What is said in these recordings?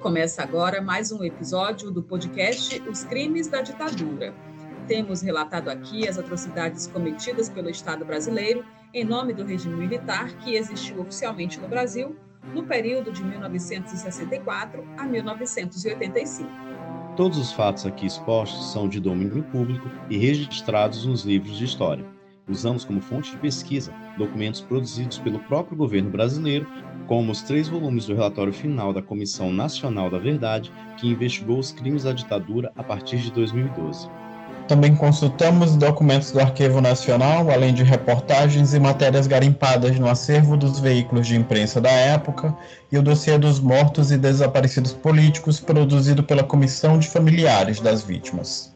Começa agora mais um episódio do podcast Os Crimes da Ditadura. Temos relatado aqui as atrocidades cometidas pelo Estado brasileiro em nome do regime militar que existiu oficialmente no Brasil no período de 1964 a 1985. Todos os fatos aqui expostos são de domínio público e registrados nos livros de história. Usamos como fonte de pesquisa documentos produzidos pelo próprio governo brasileiro como os três volumes do relatório final da Comissão Nacional da Verdade, que investigou os crimes da ditadura a partir de 2012. Também consultamos documentos do Arquivo Nacional, além de reportagens e matérias garimpadas no acervo dos veículos de imprensa da época e o dossiê dos mortos e desaparecidos políticos produzido pela Comissão de Familiares das Vítimas.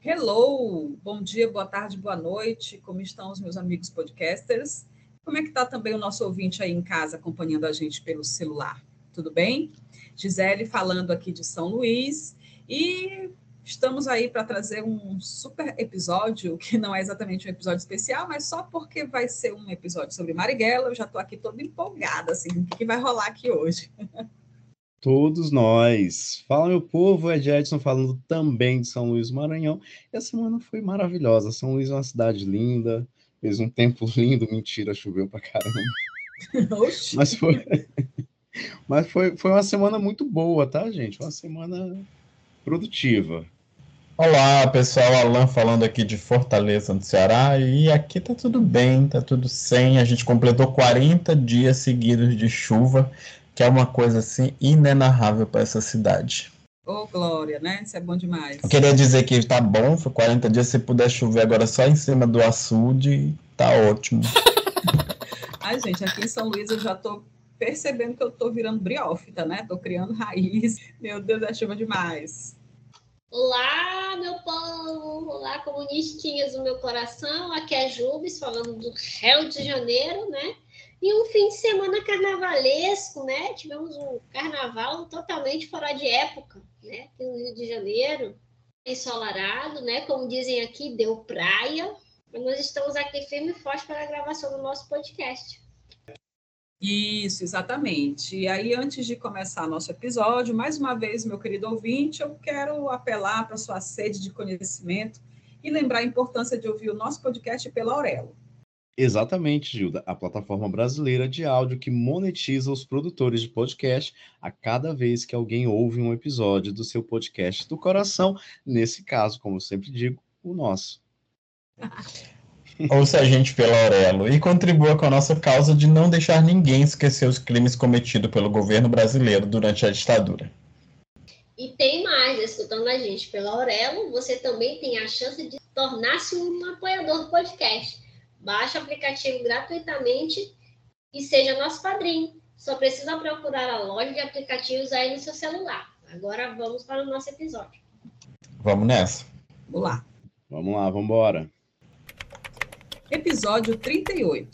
Hello! Bom dia, boa tarde, boa noite. Como estão os meus amigos podcasters? Como é que está também o nosso ouvinte aí em casa acompanhando a gente pelo celular? Tudo bem? Gisele falando aqui de São Luís e estamos aí para trazer um super episódio, que não é exatamente um episódio especial, mas só porque vai ser um episódio sobre Marighella, eu já estou aqui toda empolgada, assim, o que, que vai rolar aqui hoje. Todos nós. Fala, meu povo, é Edson falando também de São Luís do Maranhão. E a semana foi maravilhosa. São Luís é uma cidade linda, Fez um tempo lindo, mentira, choveu pra caramba. Oxi. Mas foi. Mas foi, foi uma semana muito boa, tá, gente? Uma semana produtiva. Olá, pessoal, Alan falando aqui de Fortaleza, no Ceará, e aqui tá tudo bem, tá tudo sem. A gente completou 40 dias seguidos de chuva, que é uma coisa assim inenarrável para essa cidade. Ô, oh, Glória, né? Isso é bom demais. Eu queria dizer que tá bom, foi 40 dias, se puder chover agora só em cima do açude, tá ótimo. Ai, gente, aqui em São Luís eu já tô percebendo que eu tô virando briófita, né? Tô criando raiz. Meu Deus, é chuva demais. Olá, meu povo! Olá, comunistinhas do meu coração. Aqui é Jubes, falando do Rio de Janeiro, né? E um fim de semana carnavalesco, né? Tivemos um carnaval totalmente fora de época, né? No Rio de Janeiro, ensolarado, né? Como dizem aqui, deu praia. Mas nós estamos aqui firme e forte para a gravação do nosso podcast. Isso, exatamente. E aí, antes de começar nosso episódio, mais uma vez, meu querido ouvinte, eu quero apelar para sua sede de conhecimento e lembrar a importância de ouvir o nosso podcast pela Aurelo. Exatamente, Gilda, a plataforma brasileira de áudio que monetiza os produtores de podcast a cada vez que alguém ouve um episódio do seu podcast do coração, nesse caso, como eu sempre digo, o nosso. Ouça a gente pela Aurelo e contribua com a nossa causa de não deixar ninguém esquecer os crimes cometidos pelo governo brasileiro durante a ditadura. E tem mais, escutando a gente pela Aurelo, você também tem a chance de tornar-se um apoiador do podcast Baixe o aplicativo gratuitamente e seja nosso padrinho. Só precisa procurar a loja de aplicativos aí no seu celular. Agora vamos para o nosso episódio. Vamos nessa. Vamos lá. Vamos lá, vamos embora. Episódio 38.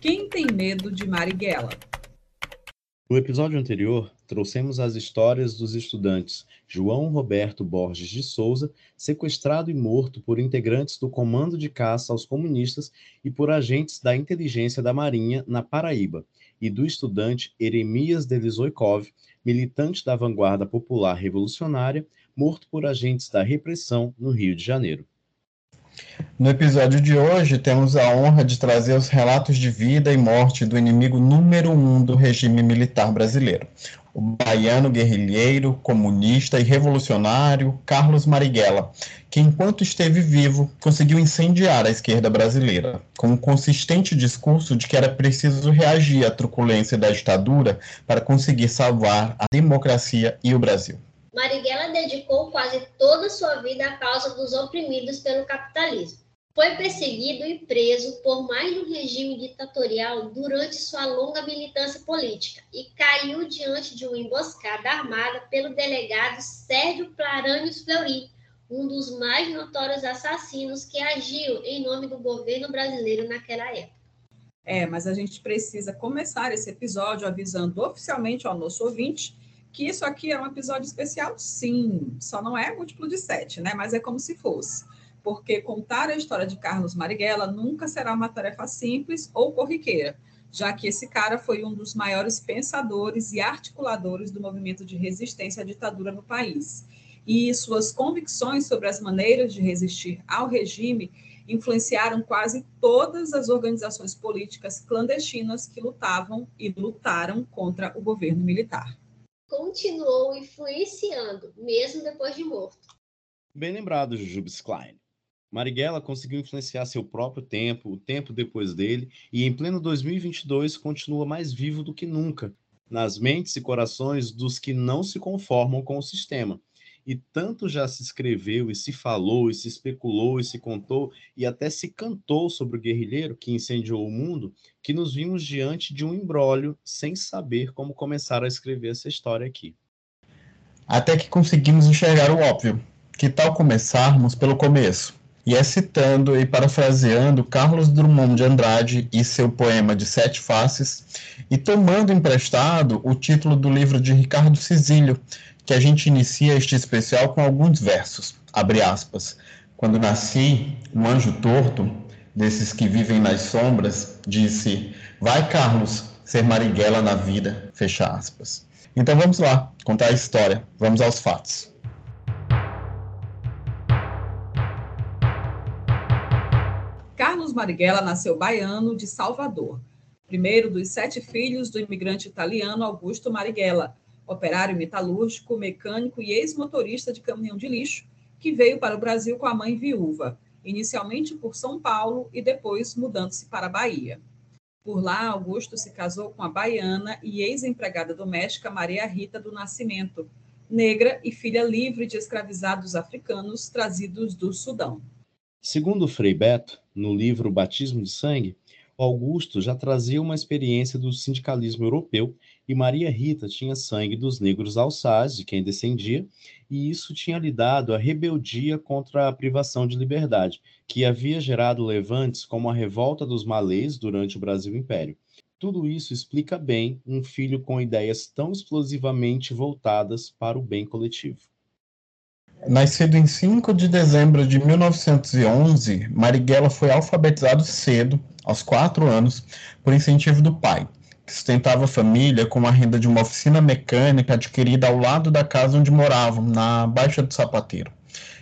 Quem tem medo de Marighella? No episódio anterior, trouxemos as histórias dos estudantes João Roberto Borges de Souza, sequestrado e morto por integrantes do Comando de Caça aos Comunistas e por agentes da inteligência da Marinha na Paraíba, e do estudante Eremias Delizoikov, militante da vanguarda popular revolucionária, morto por agentes da repressão no Rio de Janeiro. No episódio de hoje, temos a honra de trazer os relatos de vida e morte do inimigo número um do regime militar brasileiro, o baiano guerrilheiro, comunista e revolucionário Carlos Marighella, que, enquanto esteve vivo, conseguiu incendiar a esquerda brasileira, com um consistente discurso de que era preciso reagir à truculência da ditadura para conseguir salvar a democracia e o Brasil. Marighella dedicou quase toda a sua vida à causa dos oprimidos pelo capitalismo. Foi perseguido e preso por mais um regime ditatorial durante sua longa militância política e caiu diante de uma emboscada armada pelo delegado Sérgio Clarânios Fleury, um dos mais notórios assassinos que agiu em nome do governo brasileiro naquela época. É, mas a gente precisa começar esse episódio avisando oficialmente ao nosso ouvinte que isso aqui é um episódio especial, sim, só não é múltiplo de sete, né? Mas é como se fosse. Porque contar a história de Carlos Marighella nunca será uma tarefa simples ou corriqueira. já que esse cara foi um dos maiores pensadores e articuladores do movimento de resistência à ditadura no país. E suas convicções sobre as maneiras de resistir ao regime influenciaram quase todas as organizações políticas clandestinas que lutavam e lutaram contra o governo militar. Continuou influenciando, mesmo depois de morto. Bem lembrado, Jujubes Klein. Marighella conseguiu influenciar seu próprio tempo, o tempo depois dele, e em pleno 2022 continua mais vivo do que nunca, nas mentes e corações dos que não se conformam com o sistema. E tanto já se escreveu e se falou e se especulou e se contou e até se cantou sobre o guerrilheiro que incendiou o mundo, que nos vimos diante de um embrólio sem saber como começar a escrever essa história aqui. Até que conseguimos enxergar o óbvio. Que tal começarmos pelo começo? E é citando e parafraseando Carlos Drummond de Andrade e seu poema de Sete Faces, e tomando emprestado o título do livro de Ricardo Cisílio, que a gente inicia este especial com alguns versos. Abre aspas. Quando nasci, um anjo torto, desses que vivem nas sombras, disse: Vai, Carlos, ser Marighella na vida. Fecha aspas. Então vamos lá, contar a história. Vamos aos fatos. Carlos Marighella nasceu baiano de Salvador, primeiro dos sete filhos do imigrante italiano Augusto Marighella, operário metalúrgico, mecânico e ex-motorista de caminhão de lixo, que veio para o Brasil com a mãe viúva, inicialmente por São Paulo e depois mudando-se para a Bahia. Por lá, Augusto se casou com a baiana e ex-empregada doméstica Maria Rita do Nascimento, negra e filha livre de escravizados africanos trazidos do Sudão. Segundo Frei Beto, no livro Batismo de Sangue, Augusto já trazia uma experiência do sindicalismo europeu e Maria Rita tinha sangue dos negros alçás, de quem descendia, e isso tinha lhe dado a rebeldia contra a privação de liberdade, que havia gerado levantes como a revolta dos malês durante o Brasil Império. Tudo isso explica bem um filho com ideias tão explosivamente voltadas para o bem coletivo. Nascido em 5 de dezembro de 1911, Marighella foi alfabetizado cedo, aos 4 anos, por incentivo do pai, que sustentava a família com a renda de uma oficina mecânica adquirida ao lado da casa onde moravam, na Baixa do Sapateiro.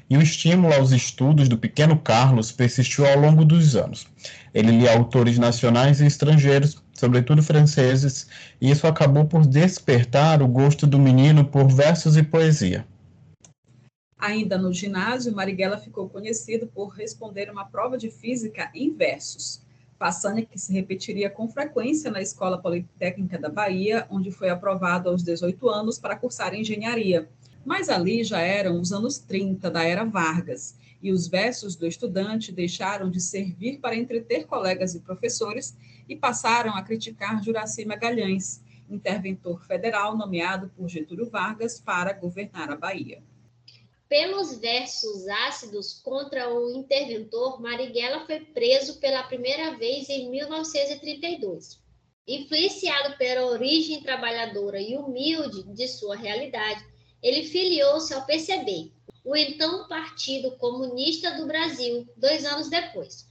E o estímulo aos estudos do pequeno Carlos persistiu ao longo dos anos. Ele lia autores nacionais e estrangeiros, sobretudo franceses, e isso acabou por despertar o gosto do menino por versos e poesia. Ainda no ginásio, Marighella ficou conhecido por responder uma prova de física em versos, façanha que se repetiria com frequência na Escola Politécnica da Bahia, onde foi aprovado aos 18 anos para cursar engenharia. Mas ali já eram os anos 30 da era Vargas, e os versos do estudante deixaram de servir para entreter colegas e professores e passaram a criticar Juraci Magalhães, interventor federal nomeado por Getúlio Vargas para governar a Bahia. Pelos versos ácidos contra o interventor, Marighella foi preso pela primeira vez em 1932. Influenciado pela origem trabalhadora e humilde de sua realidade, ele filiou-se ao PCB, o então Partido Comunista do Brasil, dois anos depois.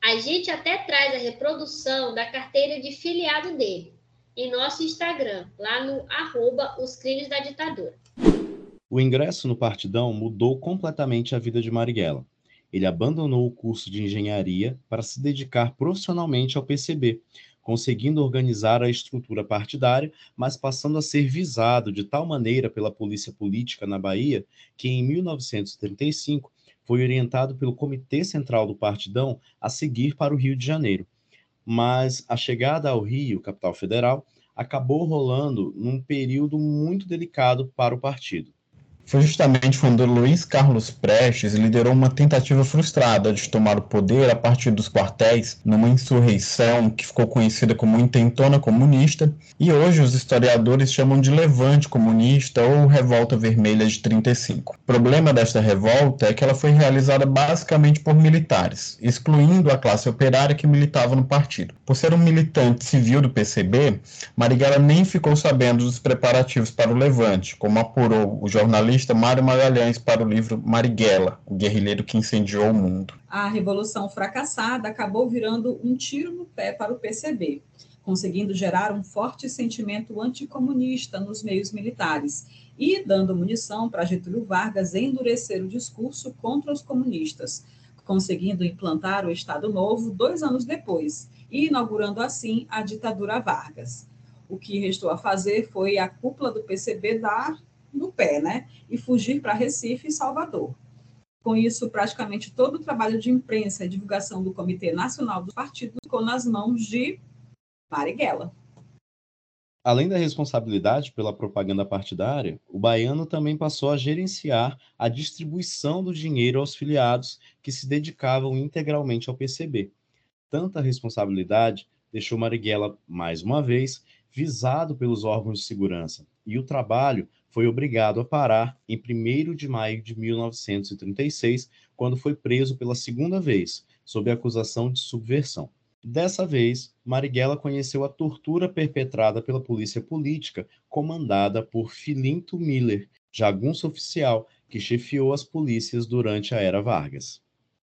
A gente até traz a reprodução da carteira de filiado dele em nosso Instagram, lá no arroba Os Crimes da Ditadura. O ingresso no Partidão mudou completamente a vida de Marighella. Ele abandonou o curso de engenharia para se dedicar profissionalmente ao PCB, conseguindo organizar a estrutura partidária, mas passando a ser visado de tal maneira pela polícia política na Bahia que, em 1935, foi orientado pelo Comitê Central do Partidão a seguir para o Rio de Janeiro. Mas a chegada ao Rio, capital federal, acabou rolando num período muito delicado para o partido. Foi justamente quando Luiz Carlos Prestes liderou uma tentativa frustrada de tomar o poder a partir dos quartéis, numa insurreição que ficou conhecida como Intentona Comunista, e hoje os historiadores chamam de Levante Comunista ou Revolta Vermelha de 35. O problema desta revolta é que ela foi realizada basicamente por militares, excluindo a classe operária que militava no partido. Por ser um militante civil do PCB, Marighella nem ficou sabendo dos preparativos para o Levante, como apurou o jornalista jornalista Mário Magalhães para o livro Marighella, o guerrilheiro que incendiou o mundo. A revolução fracassada acabou virando um tiro no pé para o PCB. conseguindo gerar um forte sentimento anticomunista nos meios militares e dando munição para Getúlio Vargas endurecer o discurso contra os comunistas, conseguindo implantar o Estado Novo dois anos depois e inaugurando assim a ditadura Vargas. O que restou a fazer foi a cúpula do PCB dar no pé, né? E fugir para Recife e Salvador. Com isso, praticamente todo o trabalho de imprensa e divulgação do Comitê Nacional do Partido ficou nas mãos de Marighella. Além da responsabilidade pela propaganda partidária, o baiano também passou a gerenciar a distribuição do dinheiro aos filiados que se dedicavam integralmente ao PCB. Tanta responsabilidade deixou Marighella, mais uma vez, visado pelos órgãos de segurança, e o trabalho foi obrigado a parar em 1 de maio de 1936, quando foi preso pela segunda vez, sob acusação de subversão. Dessa vez, Marighella conheceu a tortura perpetrada pela polícia política, comandada por Filinto Miller, jagunço oficial que chefiou as polícias durante a era Vargas.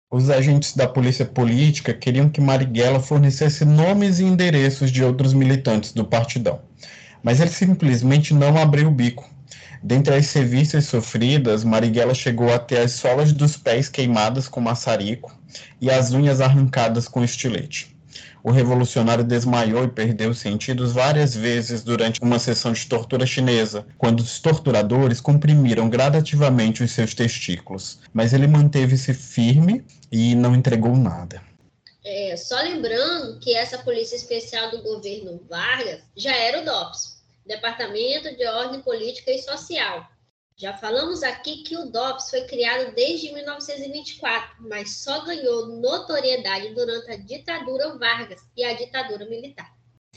Os agentes da polícia política queriam que Marighella fornecesse nomes e endereços de outros militantes do partidão, mas ele simplesmente não abriu o bico Dentre as serviços sofridas, Marighella chegou a ter as solas dos pés queimadas com maçarico e as unhas arrancadas com estilete. O revolucionário desmaiou e perdeu os sentidos várias vezes durante uma sessão de tortura chinesa, quando os torturadores comprimiram gradativamente os seus testículos. Mas ele manteve-se firme e não entregou nada. É, só lembrando que essa polícia especial do governo Vargas já era o DOPS, Departamento de Ordem Política e Social. Já falamos aqui que o DOPS foi criado desde 1924, mas só ganhou notoriedade durante a ditadura Vargas e a ditadura militar.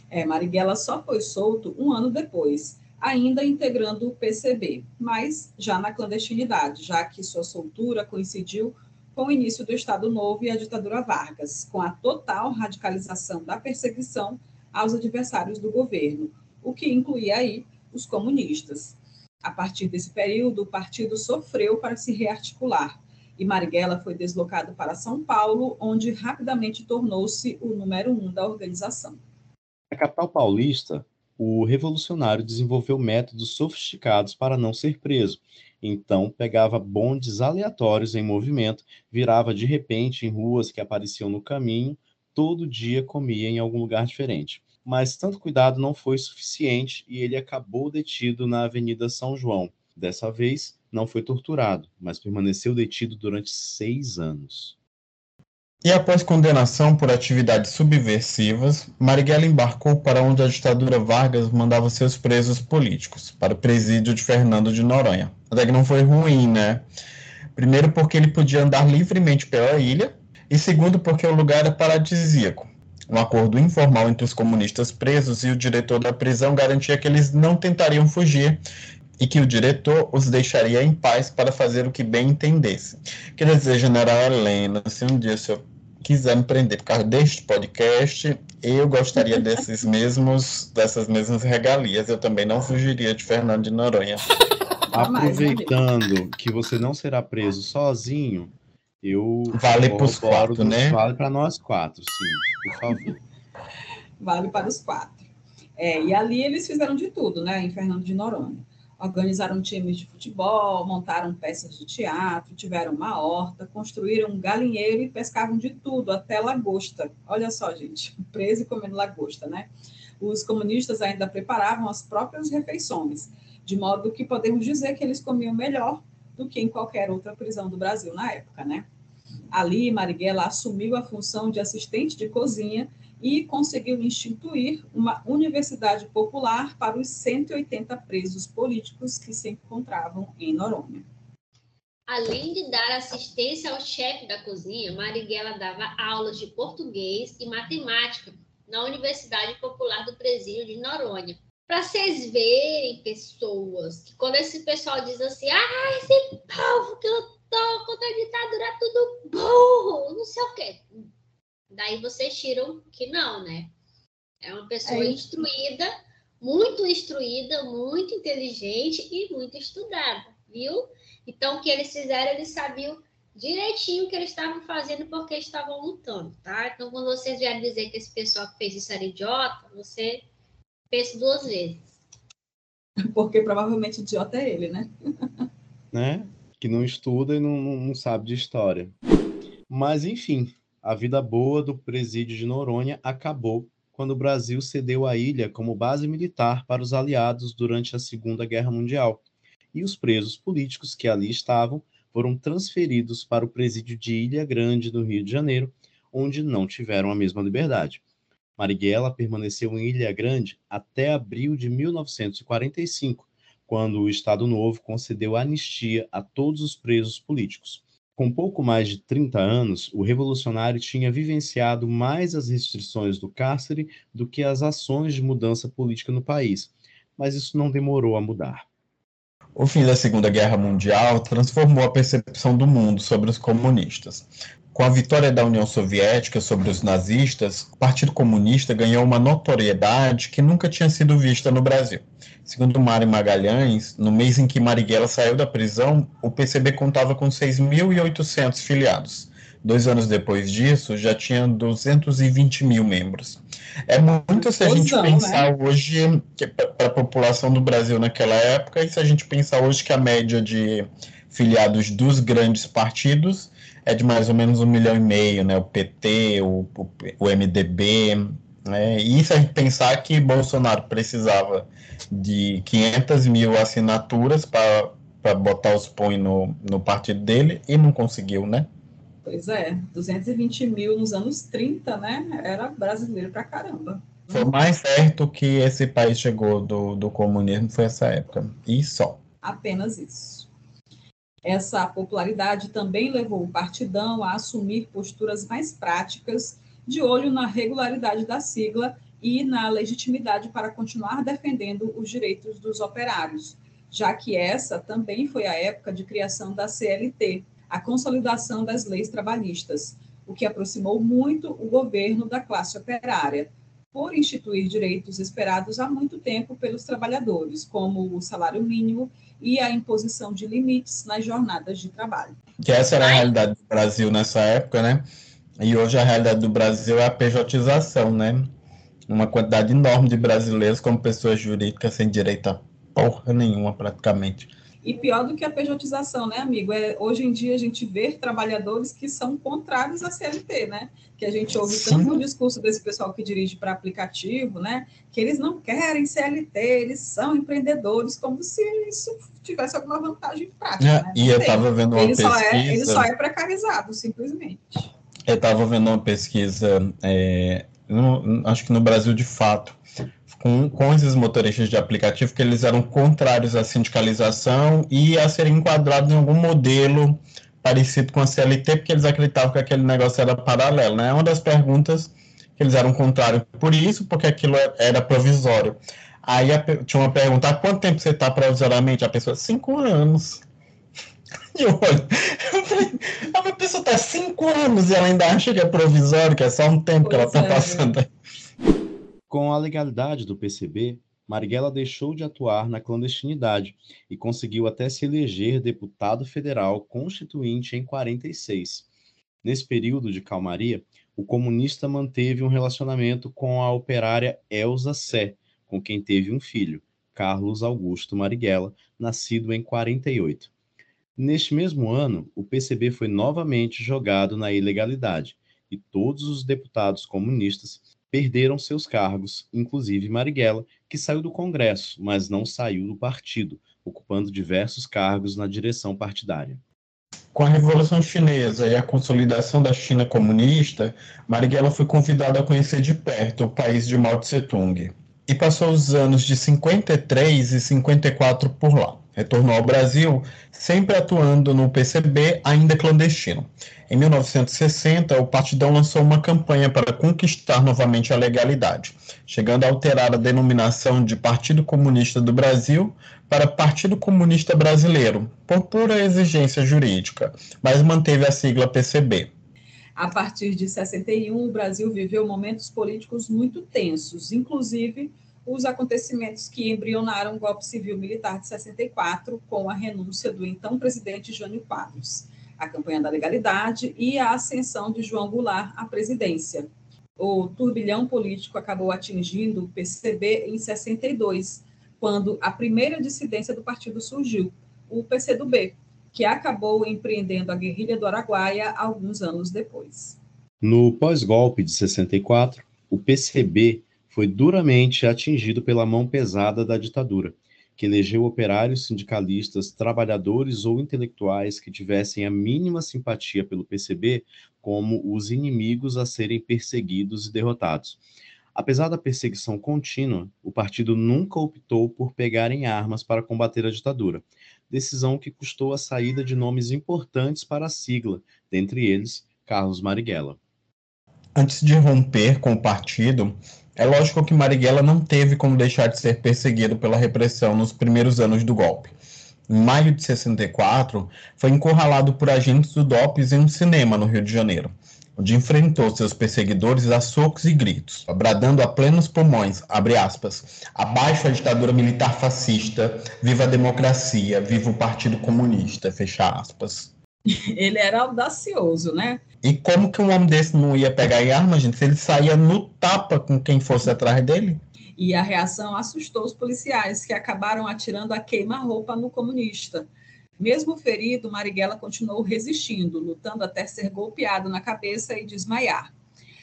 É, Marighella só foi solto um ano depois, ainda integrando o PCB, mas já na clandestinidade, já que sua soltura coincidiu com o início do Estado Novo e a ditadura Vargas, com a total radicalização da perseguição aos adversários do governo, o que incluía aí os comunistas. A partir desse período, o partido sofreu para se rearticular e Marighella foi deslocado para São Paulo, onde rapidamente tornou-se o número um da organização. Na capital paulista, o revolucionário desenvolveu métodos sofisticados para não ser preso. Então, pegava bondes aleatórios em movimento, virava de repente em ruas que apareciam no caminho, todo dia comia em algum lugar diferente mas tanto cuidado não foi suficiente e ele acabou detido na Avenida São João. Dessa vez, não foi torturado, mas permaneceu detido durante seis anos. E após condenação por atividades subversivas, Marighella embarcou para onde a ditadura Vargas mandava seus presos políticos, para o presídio de Fernando de Noronha. Até que não foi ruim, né? Primeiro porque ele podia andar livremente pela ilha, e segundo porque o lugar era paradisíaco um acordo informal entre os comunistas presos e o diretor da prisão garantia que eles não tentariam fugir e que o diretor os deixaria em paz para fazer o que bem entendesse. Quer dizer, General Helena, se um dia o senhor quiser me prender por causa deste podcast, eu gostaria desses mesmos, dessas mesmas regalias. Eu também não fugiria de Fernando de Noronha. Aproveitando que você não será preso sozinho, eu vale para os quatro, né? Vale para nós quatro, sim, por favor. vale para os quatro. É, e ali eles fizeram de tudo, né, em Fernando de Noronha. Organizaram times de futebol, montaram peças de teatro, tiveram uma horta, construíram um galinheiro e pescavam de tudo, até lagosta. Olha só, gente, preso e comendo lagosta, né? Os comunistas ainda preparavam as próprias refeições, de modo que podemos dizer que eles comiam melhor do que em qualquer outra prisão do Brasil na época, né? Ali, Marighella assumiu a função de assistente de cozinha e conseguiu instituir uma universidade popular para os 180 presos políticos que se encontravam em Noronha. Além de dar assistência ao chefe da cozinha, Marighella dava aulas de português e matemática na Universidade Popular do Presídio de Noronha, para vocês verem, pessoas, que quando esse pessoal diz assim, ah, esse povo que lutou contra a ditadura é tudo burro, não sei o quê. Daí vocês tiram que não, né? É uma pessoa é instruída, muito instruída, muito inteligente e muito estudada, viu? Então, o que eles fizeram, eles sabiam direitinho o que eles estavam fazendo porque estavam lutando, tá? Então, quando vocês vierem dizer que esse pessoal que fez isso era idiota, você pensa duas vezes. Porque provavelmente idiota é ele, né? né? Que não estuda e não, não sabe de história. Mas, enfim, a vida boa do presídio de Noronha acabou quando o Brasil cedeu a ilha como base militar para os aliados durante a Segunda Guerra Mundial. E os presos políticos que ali estavam foram transferidos para o presídio de Ilha Grande, do Rio de Janeiro, onde não tiveram a mesma liberdade. Marighella permaneceu em Ilha Grande até abril de 1945, quando o Estado Novo concedeu anistia a todos os presos políticos. Com pouco mais de 30 anos, o revolucionário tinha vivenciado mais as restrições do cárcere do que as ações de mudança política no país, mas isso não demorou a mudar. O fim da Segunda Guerra Mundial transformou a percepção do mundo sobre os comunistas. Com a vitória da União Soviética sobre os nazistas, o Partido Comunista ganhou uma notoriedade que nunca tinha sido vista no Brasil. Segundo Mário Magalhães, no mês em que Marighella saiu da prisão, o PCB contava com 6.800 filiados. Dois anos depois disso, já tinha 220 mil membros. É muito se a gente pensar né? hoje, para a população do Brasil naquela época, e se a gente pensar hoje que a média de filiados dos grandes partidos é de mais ou menos um milhão e meio, né? O PT, o, o, o MDB, né? E se a gente pensar que Bolsonaro precisava de 500 mil assinaturas para botar os pões no, no partido dele e não conseguiu, né? Pois é, 220 mil nos anos 30, né? Era brasileiro pra caramba. Foi mais certo que esse país chegou do, do comunismo, foi essa época. E só. Apenas isso. Essa popularidade também levou o partidão a assumir posturas mais práticas, de olho na regularidade da sigla e na legitimidade para continuar defendendo os direitos dos operários, já que essa também foi a época de criação da CLT, a consolidação das leis trabalhistas, o que aproximou muito o governo da classe operária, por instituir direitos esperados há muito tempo pelos trabalhadores, como o salário mínimo e a imposição de limites nas jornadas de trabalho. Que essa era a realidade do Brasil nessa época, né? E hoje a realidade do Brasil é a pejotização, né? Uma quantidade enorme de brasileiros como pessoas jurídicas sem direito a porra nenhuma, praticamente. E pior do que a pejotização, né, amigo? É, hoje em dia a gente vê trabalhadores que são contrários à CLT, né? Que a gente ouve Sim. tanto no discurso desse pessoal que dirige para aplicativo, né? Que eles não querem CLT, eles são empreendedores, como se isso tivesse alguma vantagem prática. É, né? E eu estava vendo uma ele pesquisa. Só é, ele só é precarizado, simplesmente. Eu estava vendo uma pesquisa, é, no, acho que no Brasil de fato, com, com esses motoristas de aplicativo que eles eram contrários à sindicalização e a serem enquadrados em algum modelo parecido com a CLT, porque eles acreditavam que aquele negócio era paralelo. Né? Uma das perguntas que eles eram contrários por isso, porque aquilo era provisório. Aí a, tinha uma pergunta: há quanto tempo você está provisoriamente? A pessoa, cinco anos. E eu olho, eu falei, a pessoa está cinco anos e ela ainda acha que é provisório, que é só um tempo pois que ela está é. passando. Com a legalidade do PCB, Marighella deixou de atuar na clandestinidade e conseguiu até se eleger deputado federal constituinte em 46. Nesse período de calmaria, o comunista manteve um relacionamento com a operária Elza Sé, com quem teve um filho, Carlos Augusto Marighella, nascido em 48. Neste mesmo ano, o PCB foi novamente jogado na ilegalidade e todos os deputados comunistas perderam seus cargos, inclusive Marighella, que saiu do Congresso, mas não saiu do partido, ocupando diversos cargos na direção partidária. Com a Revolução Chinesa e a consolidação da China comunista, Marighella foi convidada a conhecer de perto o país de Mao Tse-tung e passou os anos de 53 e 54 por lá. Retornou ao Brasil, sempre atuando no PCB, ainda clandestino. Em 1960, o Partidão lançou uma campanha para conquistar novamente a legalidade, chegando a alterar a denominação de Partido Comunista do Brasil para Partido Comunista Brasileiro, por pura exigência jurídica, mas manteve a sigla PCB. A partir de 61, o Brasil viveu momentos políticos muito tensos, inclusive os acontecimentos que embrionaram o golpe civil militar de 64, com a renúncia do então presidente Jânio Quadros. a campanha da legalidade e a ascensão de João Goulart à presidência. O turbilhão político acabou atingindo o PCB em 62, quando a primeira dissidência do partido surgiu, o PCdoB, que acabou empreendendo a guerrilha do Araguaia alguns anos depois. No pós-golpe de 64, o PCB foi duramente atingido pela mão pesada da ditadura, que elegeu operários, sindicalistas, trabalhadores ou intelectuais que tivessem a mínima simpatia pelo PCB como os inimigos a serem perseguidos e derrotados. Apesar da perseguição contínua, o partido nunca optou por pegar em armas para combater a ditadura, decisão que custou a saída de nomes importantes para a sigla, dentre eles Carlos Marighella. Antes de romper com o partido, é lógico que Marighella não teve como deixar de ser perseguido pela repressão nos primeiros anos do golpe. Em maio de 64, foi encurralado por agentes do DOPS em um cinema no Rio de Janeiro, onde enfrentou seus perseguidores a socos e gritos, bradando a plenos pulmões, aspas, abaixo a ditadura militar fascista, viva a democracia, viva o Partido Comunista, fecha aspas. Ele era audacioso, né? E como que um homem desse não ia pegar em arma, gente? Se ele saía no tapa com quem fosse atrás dele? E a reação assustou os policiais, que acabaram atirando a queima-roupa no comunista. Mesmo ferido, Marighella continuou resistindo, lutando até ser golpeado na cabeça e desmaiar.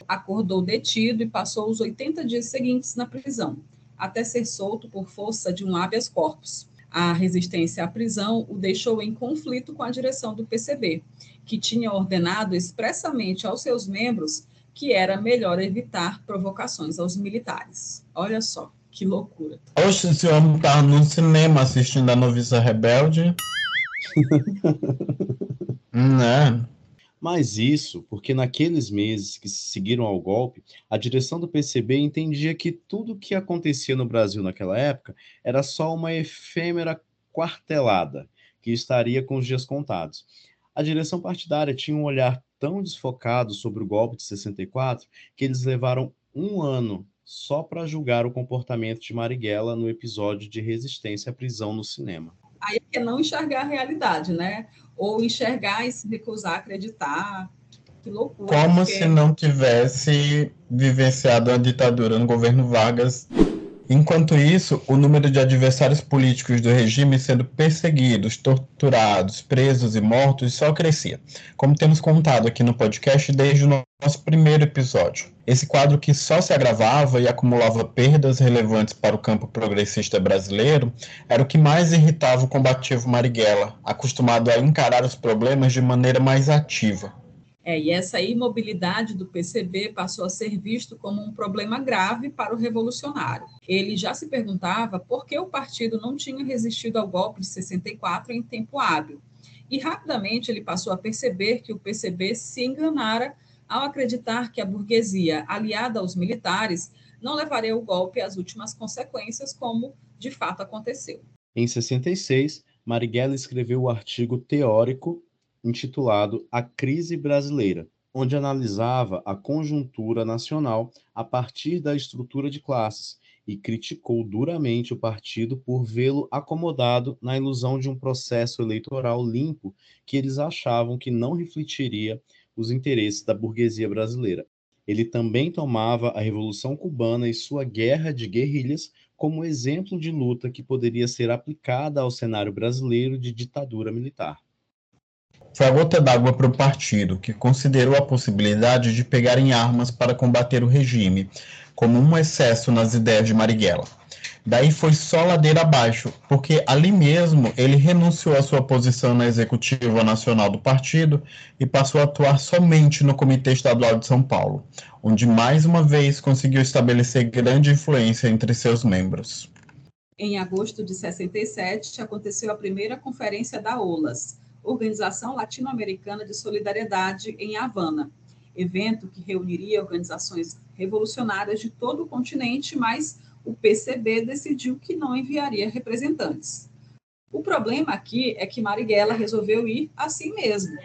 Acordou detido e passou os 80 dias seguintes na prisão, até ser solto por força de um habeas corpus. A resistência à prisão o deixou em conflito com a direção do PCB, que tinha ordenado expressamente aos seus membros que era melhor evitar provocações aos militares. Olha só, que loucura. Oxe, esse homem tá no cinema assistindo a Noviça Rebelde. né? Mas isso porque naqueles meses que se seguiram ao golpe, a direção do PCB entendia que tudo o que acontecia no Brasil naquela época era só uma efêmera quartelada, que estaria com os dias contados. A direção partidária tinha um olhar tão desfocado sobre o golpe de 64 que eles levaram um ano só para julgar o comportamento de Marighella no episódio de resistência à prisão no cinema. Aí é não enxergar a realidade, né? ou enxergar e se recusar a acreditar. Que loucura. Como porque... se não tivesse vivenciado a ditadura no governo Vargas. Enquanto isso, o número de adversários políticos do regime sendo perseguidos, torturados, presos e mortos só crescia, como temos contado aqui no podcast desde o nosso primeiro episódio. Esse quadro que só se agravava e acumulava perdas relevantes para o campo progressista brasileiro era o que mais irritava o combativo Marighella, acostumado a encarar os problemas de maneira mais ativa. É, e essa imobilidade do PCB passou a ser visto como um problema grave para o revolucionário. Ele já se perguntava por que o partido não tinha resistido ao golpe de 64 em tempo hábil. E rapidamente ele passou a perceber que o PCB se enganara ao acreditar que a burguesia, aliada aos militares, não levaria o golpe às últimas consequências, como de fato aconteceu. Em 66, Marighella escreveu o artigo teórico intitulado A Crise Brasileira, onde analisava a conjuntura nacional a partir da estrutura de classes e criticou duramente o partido por vê-lo acomodado na ilusão de um processo eleitoral limpo que eles achavam que não refletiria os interesses da burguesia brasileira. Ele também tomava a Revolução Cubana e sua guerra de guerrilhas como exemplo de luta que poderia ser aplicada ao cenário brasileiro de ditadura militar. Foi a gota d'água para o partido, que considerou a possibilidade de pegar em armas para combater o regime, como um excesso nas ideias de Marighella. Daí foi só ladeira abaixo, porque ali mesmo ele renunciou à sua posição na executiva nacional do partido e passou a atuar somente no Comitê Estadual de São Paulo, onde mais uma vez conseguiu estabelecer grande influência entre seus membros. Em agosto de 67, aconteceu a primeira conferência da OLAS, Organização Latino-Americana de Solidariedade, em Havana, evento que reuniria organizações revolucionárias de todo o continente, mas o PCB decidiu que não enviaria representantes. O problema aqui é que Marighella resolveu ir assim mesmo.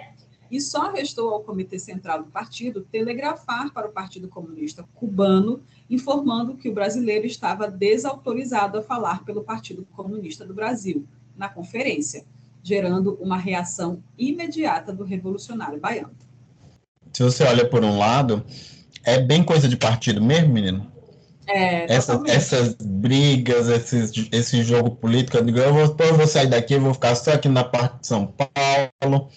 E só restou ao Comitê Central do partido telegrafar para o Partido Comunista Cubano, informando que o brasileiro estava desautorizado a falar pelo Partido Comunista do Brasil, na conferência, gerando uma reação imediata do revolucionário baiano. Se você olha por um lado, é bem coisa de partido mesmo, menino? É, Essa, essas brigas, esses, esse jogo político, eu digo, eu vou, eu vou sair daqui, eu vou ficar só aqui na parte de São Paulo.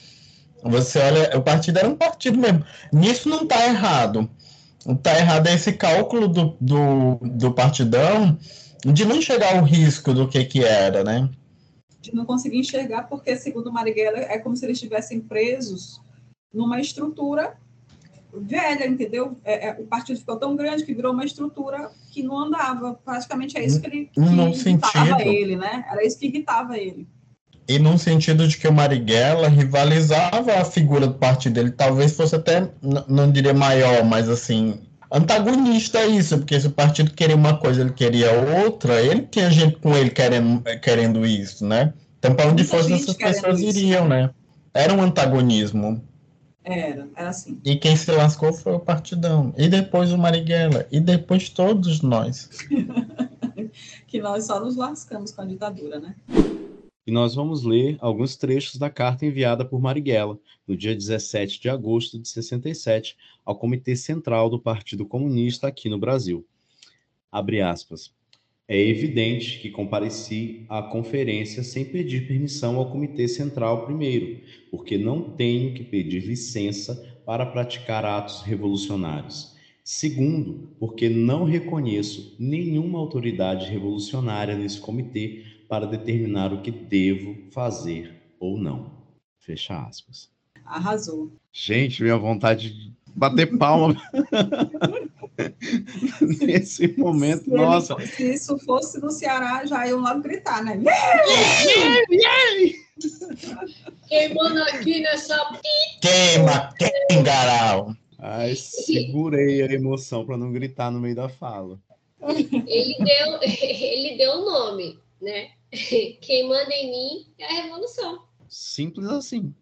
Você olha, o partido era um partido mesmo. Nisso não está errado. Está errado é esse cálculo do, do, do partidão de não enxergar o risco do que, que era, né? De não conseguir enxergar, porque, segundo Marighella, é como se eles estivessem presos numa estrutura velha, entendeu? É, é, o partido ficou tão grande que virou uma estrutura que não andava. Praticamente é isso que ele que irritava ele, né? Era isso que irritava ele. E num sentido de que o Marighella rivalizava a figura do partido dele, talvez fosse até, não diria maior, mas assim, antagonista a isso, porque se o partido queria uma coisa, ele queria outra, ele tinha gente com ele querendo, querendo isso, né? Então, para onde fosse essas pessoas isso. iriam, né? Era um antagonismo. Era, era assim. E quem se lascou foi o Partidão. E depois o Marighella. E depois todos nós. que nós só nos lascamos com a ditadura, né? E nós vamos ler alguns trechos da carta enviada por Marighella, no dia 17 de agosto de 67, ao Comitê Central do Partido Comunista aqui no Brasil. Abre aspas. É evidente que compareci à conferência sem pedir permissão ao Comitê Central primeiro, porque não tenho que pedir licença para praticar atos revolucionários. Segundo, porque não reconheço nenhuma autoridade revolucionária nesse comitê para determinar o que devo fazer ou não. Fecha aspas. Arrasou. Gente, minha vontade de bater palma. Nesse momento, se nossa. Ele, se isso fosse no Ceará, já iam logo gritar, né? Queimando aqui nessa. Queima, queima, garal. Ai, segurei a emoção para não gritar no meio da fala. Ele deu, ele deu o nome, né? Quem manda em mim é a revolução. Simples assim.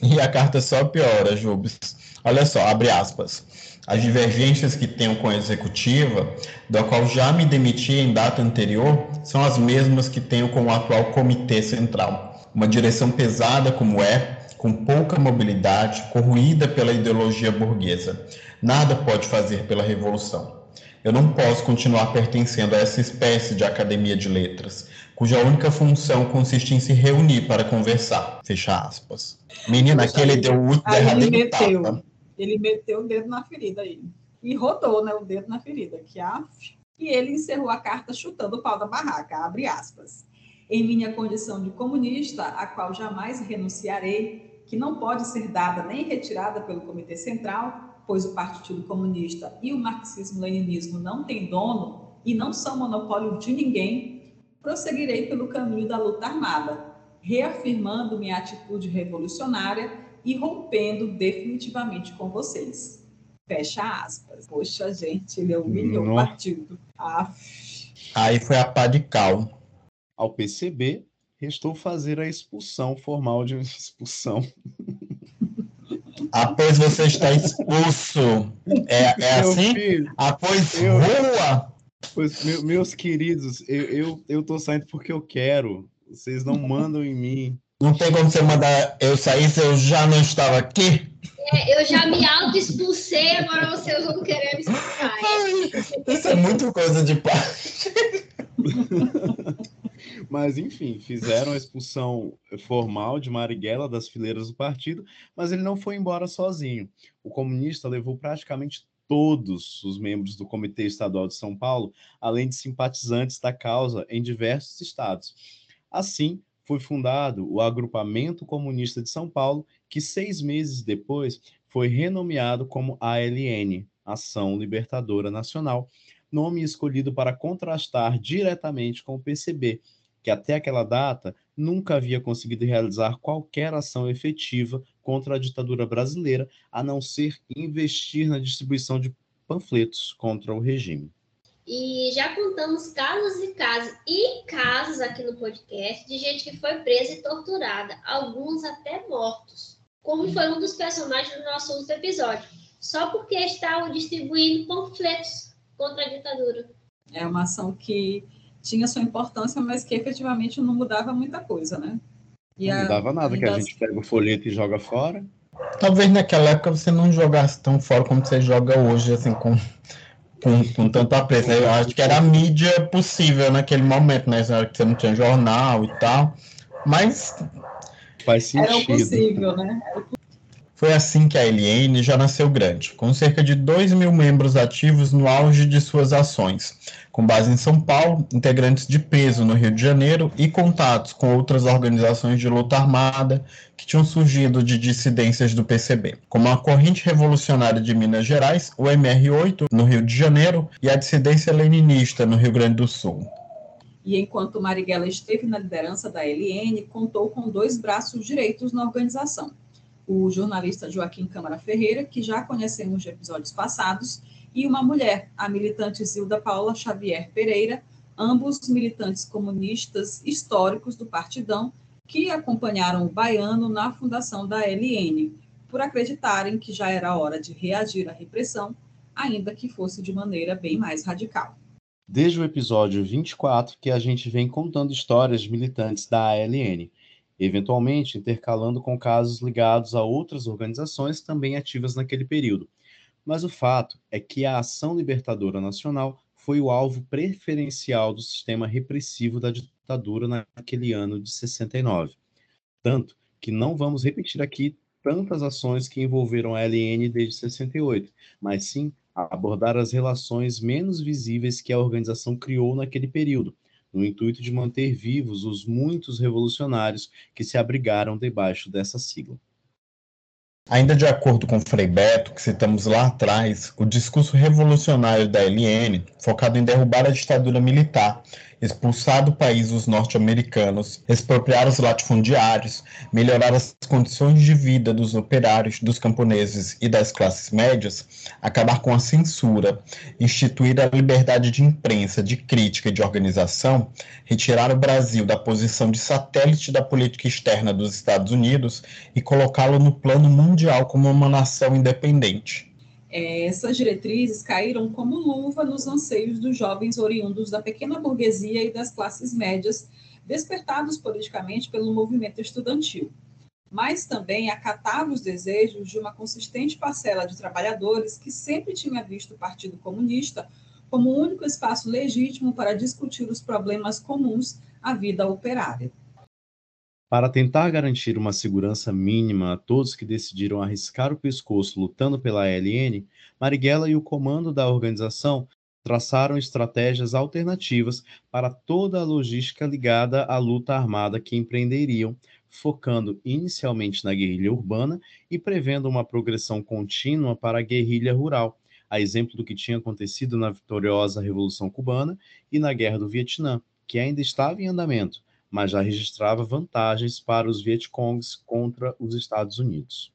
E a carta só piora, Jubes. Olha só, abre aspas. As divergências que tenho com a executiva, da qual já me demiti em data anterior, são as mesmas que tenho com o atual comitê central. Uma direção pesada como é, com pouca mobilidade, corroída pela ideologia burguesa. Nada pode fazer pela revolução. Eu não posso continuar pertencendo a essa espécie de academia de letras, cuja única função consiste em se reunir para conversar. Fecha aspas. Menina, aqui ele deu o derradeiro tapa. Ele meteu o dedo na ferida aí. E rodou, né, o dedo na ferida. Que af... E ele encerrou a carta chutando o pau da barraca, abre aspas. Em minha condição de comunista, a qual jamais renunciarei, que não pode ser dada nem retirada pelo Comitê Central, pois o Partido Comunista e o marxismo-leninismo não têm dono e não são monopólio de ninguém, prosseguirei pelo caminho da luta armada, reafirmando minha atitude revolucionária e rompendo definitivamente com vocês. Fecha aspas. Poxa, gente, ele humilhou o partido. Aff. Aí foi a pá de cal. Ao PCB, restou fazer a expulsão formal de expulsão. Após você está expulso. É, é assim? Filho, Após eu, rua. Pois, meus queridos, eu, eu, eu tô saindo porque eu quero. Vocês não mandam em mim. Não tem como você mandar eu sair se eu já não estava aqui? É, eu já me auto-expulsei, agora vocês vão querer me expulsar. Isso é muito coisa de pai. Mas, enfim, fizeram a expulsão formal de Marighella das fileiras do partido, mas ele não foi embora sozinho. O comunista levou praticamente todos os membros do Comitê Estadual de São Paulo, além de simpatizantes da causa em diversos estados. Assim, foi fundado o Agrupamento Comunista de São Paulo, que seis meses depois foi renomeado como ALN, Ação Libertadora Nacional, nome escolhido para contrastar diretamente com o PCB, que até aquela data nunca havia conseguido realizar qualquer ação efetiva contra a ditadura brasileira, a não ser investir na distribuição de panfletos contra o regime. E já contamos casos e casos e casos aqui no podcast de gente que foi presa e torturada, alguns até mortos, como foi um dos personagens do nosso último episódio, só porque estavam distribuindo panfletos contra a ditadura. É uma ação que tinha sua importância, mas que efetivamente não mudava muita coisa, né? E não a, dava nada, que a gente pega o folheto e joga fora. Talvez naquela época você não jogasse tão fora como você joga hoje, assim, com, com, com tanto apreço. Eu acho que era a mídia possível naquele momento, né? Que você não tinha jornal e tal. Mas. Faz sentido. Era possível, né? Foi assim que a LN já nasceu grande, com cerca de 2 mil membros ativos no auge de suas ações, com base em São Paulo, integrantes de peso no Rio de Janeiro e contatos com outras organizações de luta armada que tinham surgido de dissidências do PCB, como a Corrente Revolucionária de Minas Gerais, o MR8, no Rio de Janeiro, e a dissidência leninista no Rio Grande do Sul. E enquanto Marighella esteve na liderança da LN, contou com dois braços direitos na organização o jornalista Joaquim Câmara Ferreira, que já conhecemos de episódios passados, e uma mulher, a militante Zilda Paula Xavier Pereira, ambos militantes comunistas históricos do Partidão, que acompanharam o baiano na fundação da LN, por acreditarem que já era hora de reagir à repressão, ainda que fosse de maneira bem mais radical. Desde o episódio 24 que a gente vem contando histórias militantes da ALN, eventualmente intercalando com casos ligados a outras organizações também ativas naquele período. Mas o fato é que a Ação Libertadora Nacional foi o alvo preferencial do sistema repressivo da ditadura naquele ano de 69. Tanto que não vamos repetir aqui tantas ações que envolveram a LN desde 68, mas sim abordar as relações menos visíveis que a organização criou naquele período, no intuito de manter vivos os muitos revolucionários que se abrigaram debaixo dessa sigla. Ainda de acordo com Frei Beto, que citamos lá atrás, o discurso revolucionário da LN, focado em derrubar a ditadura militar, expulsar do país os norte-americanos, expropriar os latifundiários, melhorar as condições de vida dos operários, dos camponeses e das classes médias, acabar com a censura, instituir a liberdade de imprensa, de crítica e de organização, retirar o Brasil da posição de satélite da política externa dos Estados Unidos e colocá-lo no plano mundial como uma nação independente. É, essas diretrizes caíram como luva nos anseios dos jovens oriundos da pequena burguesia e das classes médias, despertados politicamente pelo movimento estudantil, mas também acatava os desejos de uma consistente parcela de trabalhadores que sempre tinha visto o Partido Comunista como o único espaço legítimo para discutir os problemas comuns à vida operária. Para tentar garantir uma segurança mínima a todos que decidiram arriscar o pescoço lutando pela ALN, Marighella e o comando da organização traçaram estratégias alternativas para toda a logística ligada à luta armada que empreenderiam, focando inicialmente na guerrilha urbana e prevendo uma progressão contínua para a guerrilha rural, a exemplo do que tinha acontecido na vitoriosa Revolução Cubana e na Guerra do Vietnã, que ainda estava em andamento, mas já registrava vantagens para os Vietcongs contra os Estados Unidos.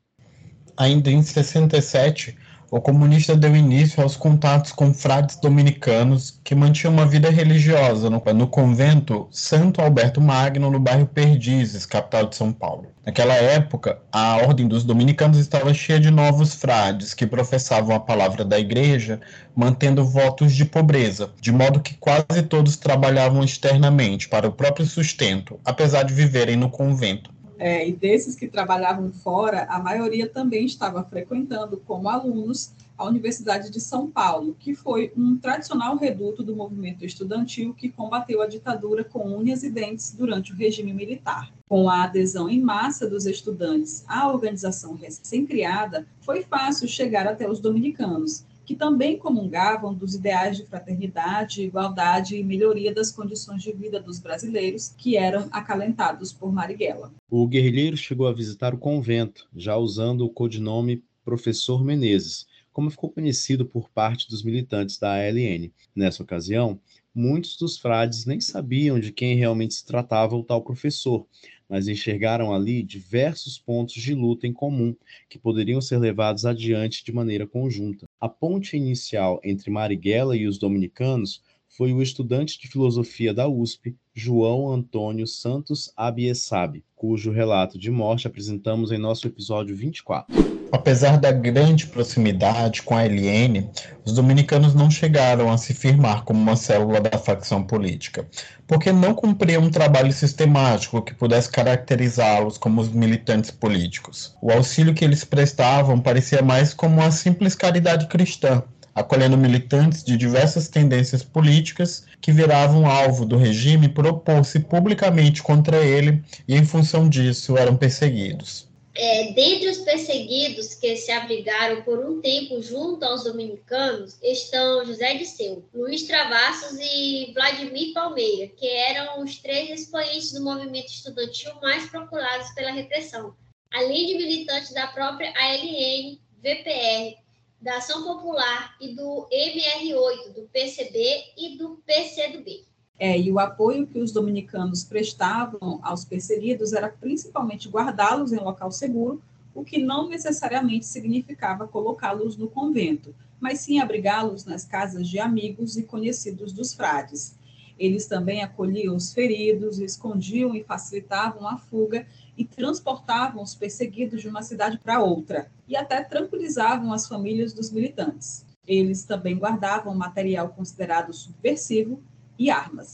Ainda em 67, o comunista deu início aos contatos com frades dominicanos que mantinham uma vida religiosa no, no, convento Santo Alberto Magno, no bairro Perdizes, capital de São Paulo. Naquela época, a ordem dos dominicanos estava cheia de novos frades que professavam a palavra da igreja, mantendo votos de pobreza, de modo que quase todos trabalhavam externamente para o próprio sustento, apesar de viverem no convento. É, e desses que trabalhavam fora, a maioria também estava frequentando como alunos a Universidade de São Paulo, que foi um tradicional reduto do movimento estudantil que combateu a ditadura com unhas e dentes durante o regime militar. Com a adesão em massa dos estudantes à organização recém-criada, foi fácil chegar até os dominicanos, que também comungavam dos ideais de fraternidade, igualdade e melhoria das condições de vida dos brasileiros, que eram acalentados por Marighella. O guerrilheiro chegou a visitar o convento, já usando o codinome Professor Menezes, como ficou conhecido por parte dos militantes da ALN. Nessa ocasião, muitos dos frades nem sabiam de quem realmente se tratava o tal professor, mas enxergaram ali diversos pontos de luta em comum que poderiam ser levados adiante de maneira conjunta. A ponte inicial entre Marighella e os dominicanos foi o estudante de filosofia da USP, João Antônio Santos Abiessabe, cujo relato de morte apresentamos em nosso episódio 24. Apesar da grande proximidade com a LN, os dominicanos não chegaram a se firmar como uma célula da facção política, porque não cumpriam um trabalho sistemático que pudesse caracterizá-los como os militantes políticos. O auxílio que eles prestavam parecia mais como uma simples caridade cristã, acolhendo militantes de diversas tendências políticas que viravam alvo do regime por opor-se publicamente contra ele e, em função disso, eram perseguidos. É, dentre os perseguidos que se abrigaram por um tempo junto aos dominicanos estão José de Seu, Luiz Travassos e Vladimir Palmeira, que eram os três expoentes do movimento estudantil mais procurados pela repressão, além de militantes da própria ALN, VPR, da Ação Popular e do MR8, do PCB e do PCdoB. É, e o apoio que os dominicanos prestavam aos perseguidos era principalmente guardá-los em local seguro, o que não necessariamente significava colocá-los no convento, mas sim abrigá-los nas casas de amigos e conhecidos dos frades. Eles também acolhiam os feridos, escondiam e facilitavam a fuga e transportavam os perseguidos de uma cidade para outra, e até tranquilizavam as famílias dos militantes. Eles também guardavam material considerado subversivo e armas.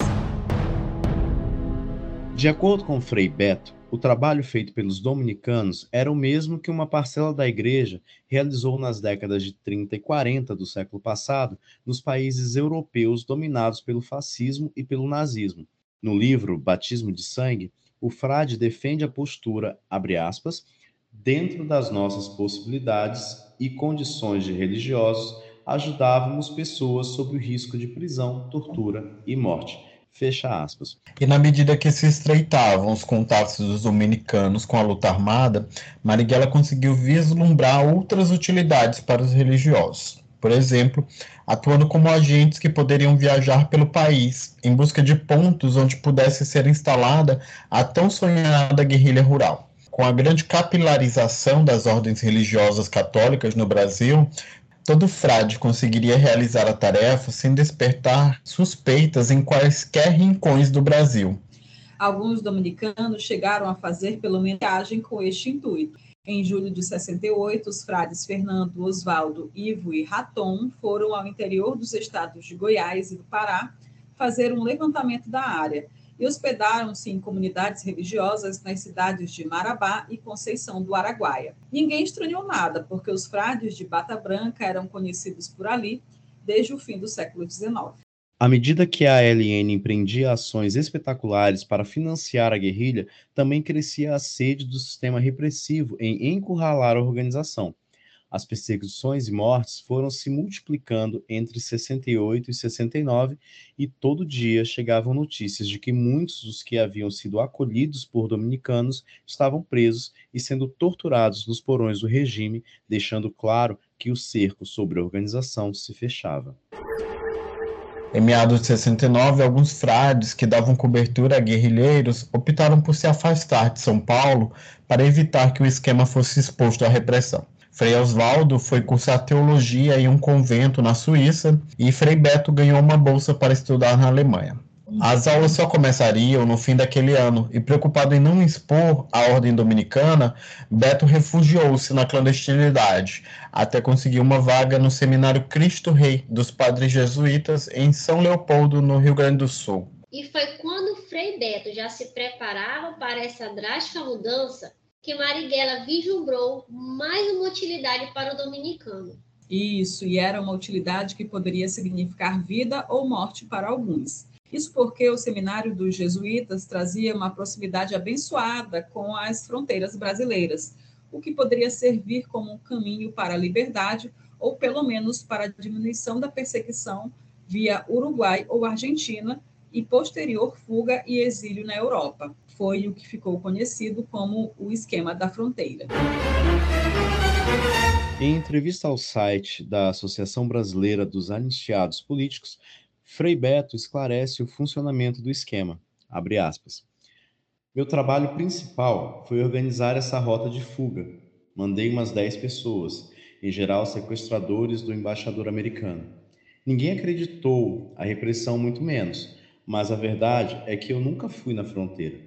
De acordo com Frei Beto, o trabalho feito pelos dominicanos era o mesmo que uma parcela da igreja realizou nas décadas de 30 e 40 do século passado nos países europeus dominados pelo fascismo e pelo nazismo. No livro Batismo de Sangue, o frade defende a postura, abre aspas, dentro das nossas possibilidades e condições de religiosos, ajudávamos pessoas sob o risco de prisão, tortura e morte. Fecha aspas. E na medida que se estreitavam os contatos dos dominicanos com a luta armada, Marighella conseguiu vislumbrar outras utilidades para os religiosos. Por exemplo, atuando como agentes que poderiam viajar pelo país em busca de pontos onde pudesse ser instalada a tão sonhada guerrilha rural. Com a grande capilarização das ordens religiosas católicas no Brasil, todo frade conseguiria realizar a tarefa sem despertar suspeitas em quaisquer rincões do Brasil. Alguns dominicanos chegaram a fazer pelo menos viagem com este intuito em julho de 68, os frades Fernando, Oswaldo, Ivo e Raton foram ao interior dos estados de Goiás e do Pará fazer um levantamento da área e hospedaram-se em comunidades religiosas nas cidades de Marabá e Conceição do Araguaia. Ninguém estranhou nada, porque os frades de Bata Branca eram conhecidos por ali desde o fim do século XIX. À medida que a ALN empreendia ações espetaculares para financiar a guerrilha, também crescia a sede do sistema repressivo em encurralar a organização. As perseguições e mortes foram se multiplicando entre 68 e 69, e todo dia chegavam notícias de que muitos dos que haviam sido acolhidos por dominicanos estavam presos e sendo torturados nos porões do regime, deixando claro que o cerco sobre a organização se fechava. Em meados de 69, alguns frades que davam cobertura a guerrilheiros optaram por se afastar de São Paulo para evitar que o esquema fosse exposto à repressão. Frei Oswaldo foi cursar teologia em um convento na Suíça e Frei Beto ganhou uma bolsa para estudar na Alemanha. As aulas só começariam no fim daquele ano, e preocupado em não expor a ordem dominicana, Beto refugiou-se na clandestinidade, até conseguir uma vaga no Seminário Cristo Rei dos Padres Jesuítas em São Leopoldo, no Rio Grande do Sul. E foi quando Frei Beto já se preparava para essa drástica mudança que Marighella vislumbrou mais uma utilidade para o dominicano. Isso, e era uma utilidade que poderia significar vida ou morte para alguns. Isso porque o seminário dos jesuítas trazia uma proximidade abençoada com as fronteiras brasileiras, o que poderia servir como um caminho para a liberdade ou pelo menos para a diminuição da perseguição via Uruguai ou Argentina e posterior fuga e exílio na Europa. Foi o que ficou conhecido como o esquema da fronteira. Em entrevista ao site da Associação Brasileira dos Anistiados Políticos, Frei Beto esclarece o funcionamento do esquema. Meu trabalho principal foi organizar essa rota de fuga. Mandei umas 10 pessoas, em geral sequestradores do embaixador americano. Ninguém acreditou, a repressão muito menos, mas a verdade é que eu nunca fui na fronteira.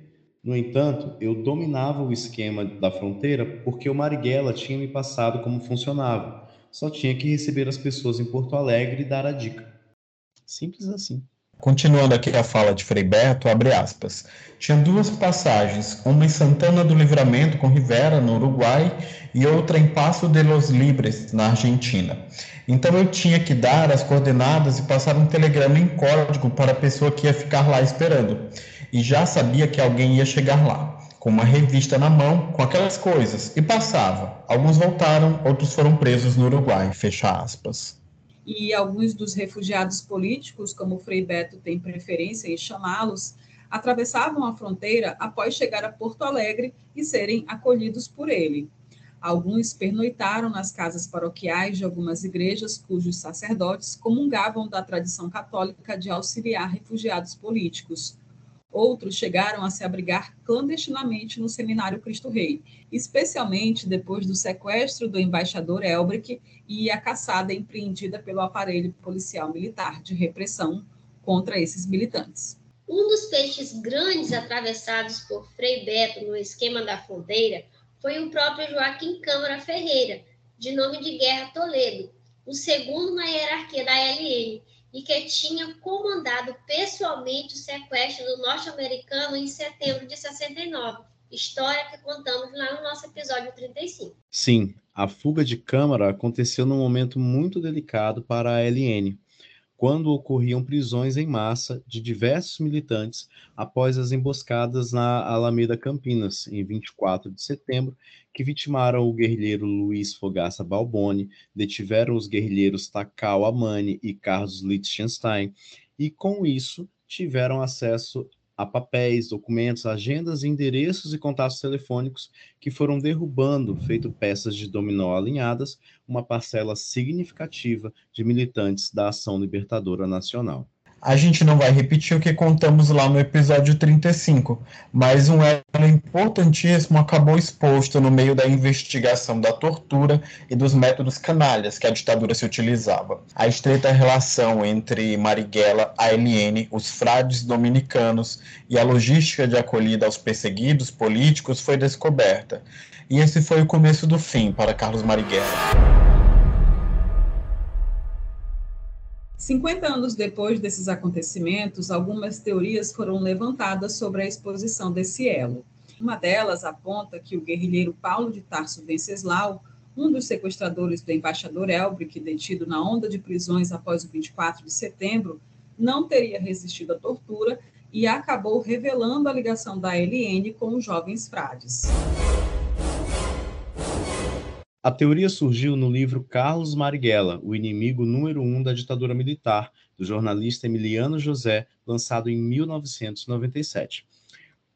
No entanto, eu dominava o esquema da fronteira porque o Marighella tinha me passado como funcionava. Só tinha que receber as pessoas em Porto Alegre e dar a dica. Simples assim. Continuando aqui a fala de Frei Beto, abre aspas. Tinha duas passagens, uma em Santana do Livramento, com Rivera, no Uruguai, e outra em Passo de los Libres, na Argentina. Então eu tinha que dar as coordenadas e passar um telegrama em código para a pessoa que ia ficar lá esperando. E já sabia que alguém ia chegar lá, com uma revista na mão, com aquelas coisas, e passava. Alguns voltaram, outros foram presos no Uruguai. Fecha aspas e alguns dos refugiados políticos, como Frei Beto tem preferência em chamá-los, atravessavam a fronteira após chegar a Porto Alegre e serem acolhidos por ele. Alguns pernoitaram nas casas paroquiais de algumas igrejas cujos sacerdotes comungavam da tradição católica de auxiliar refugiados políticos. Outros chegaram a se abrigar clandestinamente no Seminário Cristo Rei, especialmente depois do sequestro do embaixador Elbrick e a caçada empreendida pelo aparelho policial militar de repressão contra esses militantes. Um dos peixes grandes atravessados por Frei Beto no esquema da fronteira foi o próprio Joaquim Câmara Ferreira, de nome de Guerra Toledo, o segundo na hierarquia da LN, e que tinha comandado pessoalmente o sequestro do norte-americano em setembro de 69. História que contamos lá no nosso episódio 35. Sim, a fuga de Câmara aconteceu num momento muito delicado para a LN, quando ocorriam prisões em massa de diversos militantes após as emboscadas na Alameda Campinas, em 24 de setembro, que vitimaram o guerrilheiro Luiz Fogaça Balboni, detiveram os guerrilheiros Takao Amani e Carlos Liechtenstein, e com isso tiveram acesso a papéis, documentos, agendas, endereços e contatos telefônicos que foram derrubando, feito peças de dominó alinhadas, uma parcela significativa de militantes da Ação Libertadora Nacional. A gente não vai repetir o que contamos lá no episódio 35, mas um elo importantíssimo acabou exposto no meio da investigação da tortura e dos métodos canalhas que a ditadura se utilizava. A estreita relação entre Marighella, a LN, os frades dominicanos e a logística de acolhida aos perseguidos políticos foi descoberta. E esse foi o começo do fim para Carlos Marighella. 50 anos depois desses acontecimentos, algumas teorias foram levantadas sobre a exposição desse elo. Uma delas aponta que o guerrilheiro Paulo de Tarso Venceslau, um dos sequestradores do embaixador Elbrick, detido na onda de prisões após o 24 de setembro, não teria resistido à tortura e acabou revelando a ligação da LN com os jovens frades. A teoria surgiu no livro Carlos Marighella, o inimigo número um da ditadura militar, do jornalista Emiliano José, lançado em 1997.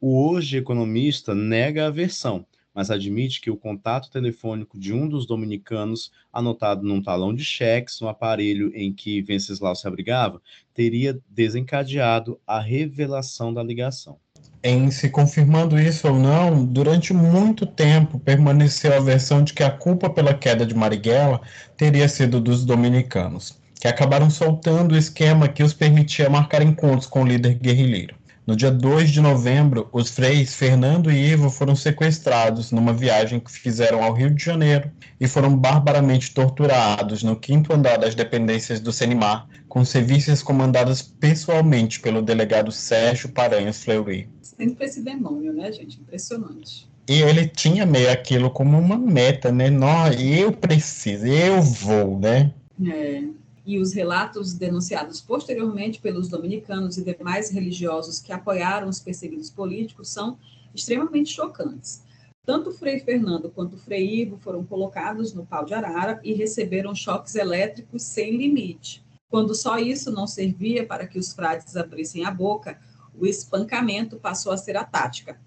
O hoje economista nega a versão, mas admite que o contato telefônico de um dos dominicanos, anotado num talão de cheques no aparelho em que Venceslau se abrigava, teria desencadeado a revelação da ligação em se confirmando isso ou não, durante muito tempo permaneceu a versão de que a culpa pela queda de Marighella teria sido dos dominicanos, que acabaram soltando o esquema que os permitia marcar encontros com o líder guerrilheiro. No dia 2 de novembro, os freis Fernando e Ivo foram sequestrados numa viagem que fizeram ao Rio de Janeiro e foram barbaramente torturados no quinto andar das dependências do Senimar, com serviços comandados pessoalmente pelo delegado Sérgio Paranhos Fleury sempre esse demônio, né, gente? Impressionante. E ele tinha meio aquilo como uma meta, né? Nó, eu preciso, eu vou, né? É. E os relatos denunciados posteriormente pelos dominicanos e demais religiosos que apoiaram os perseguidos políticos são extremamente chocantes. Tanto Frei Fernando quanto Frei Ivo foram colocados no pau de arara e receberam choques elétricos sem limite. Quando só isso não servia para que os frades abrissem a boca, o espancamento passou a ser a tática.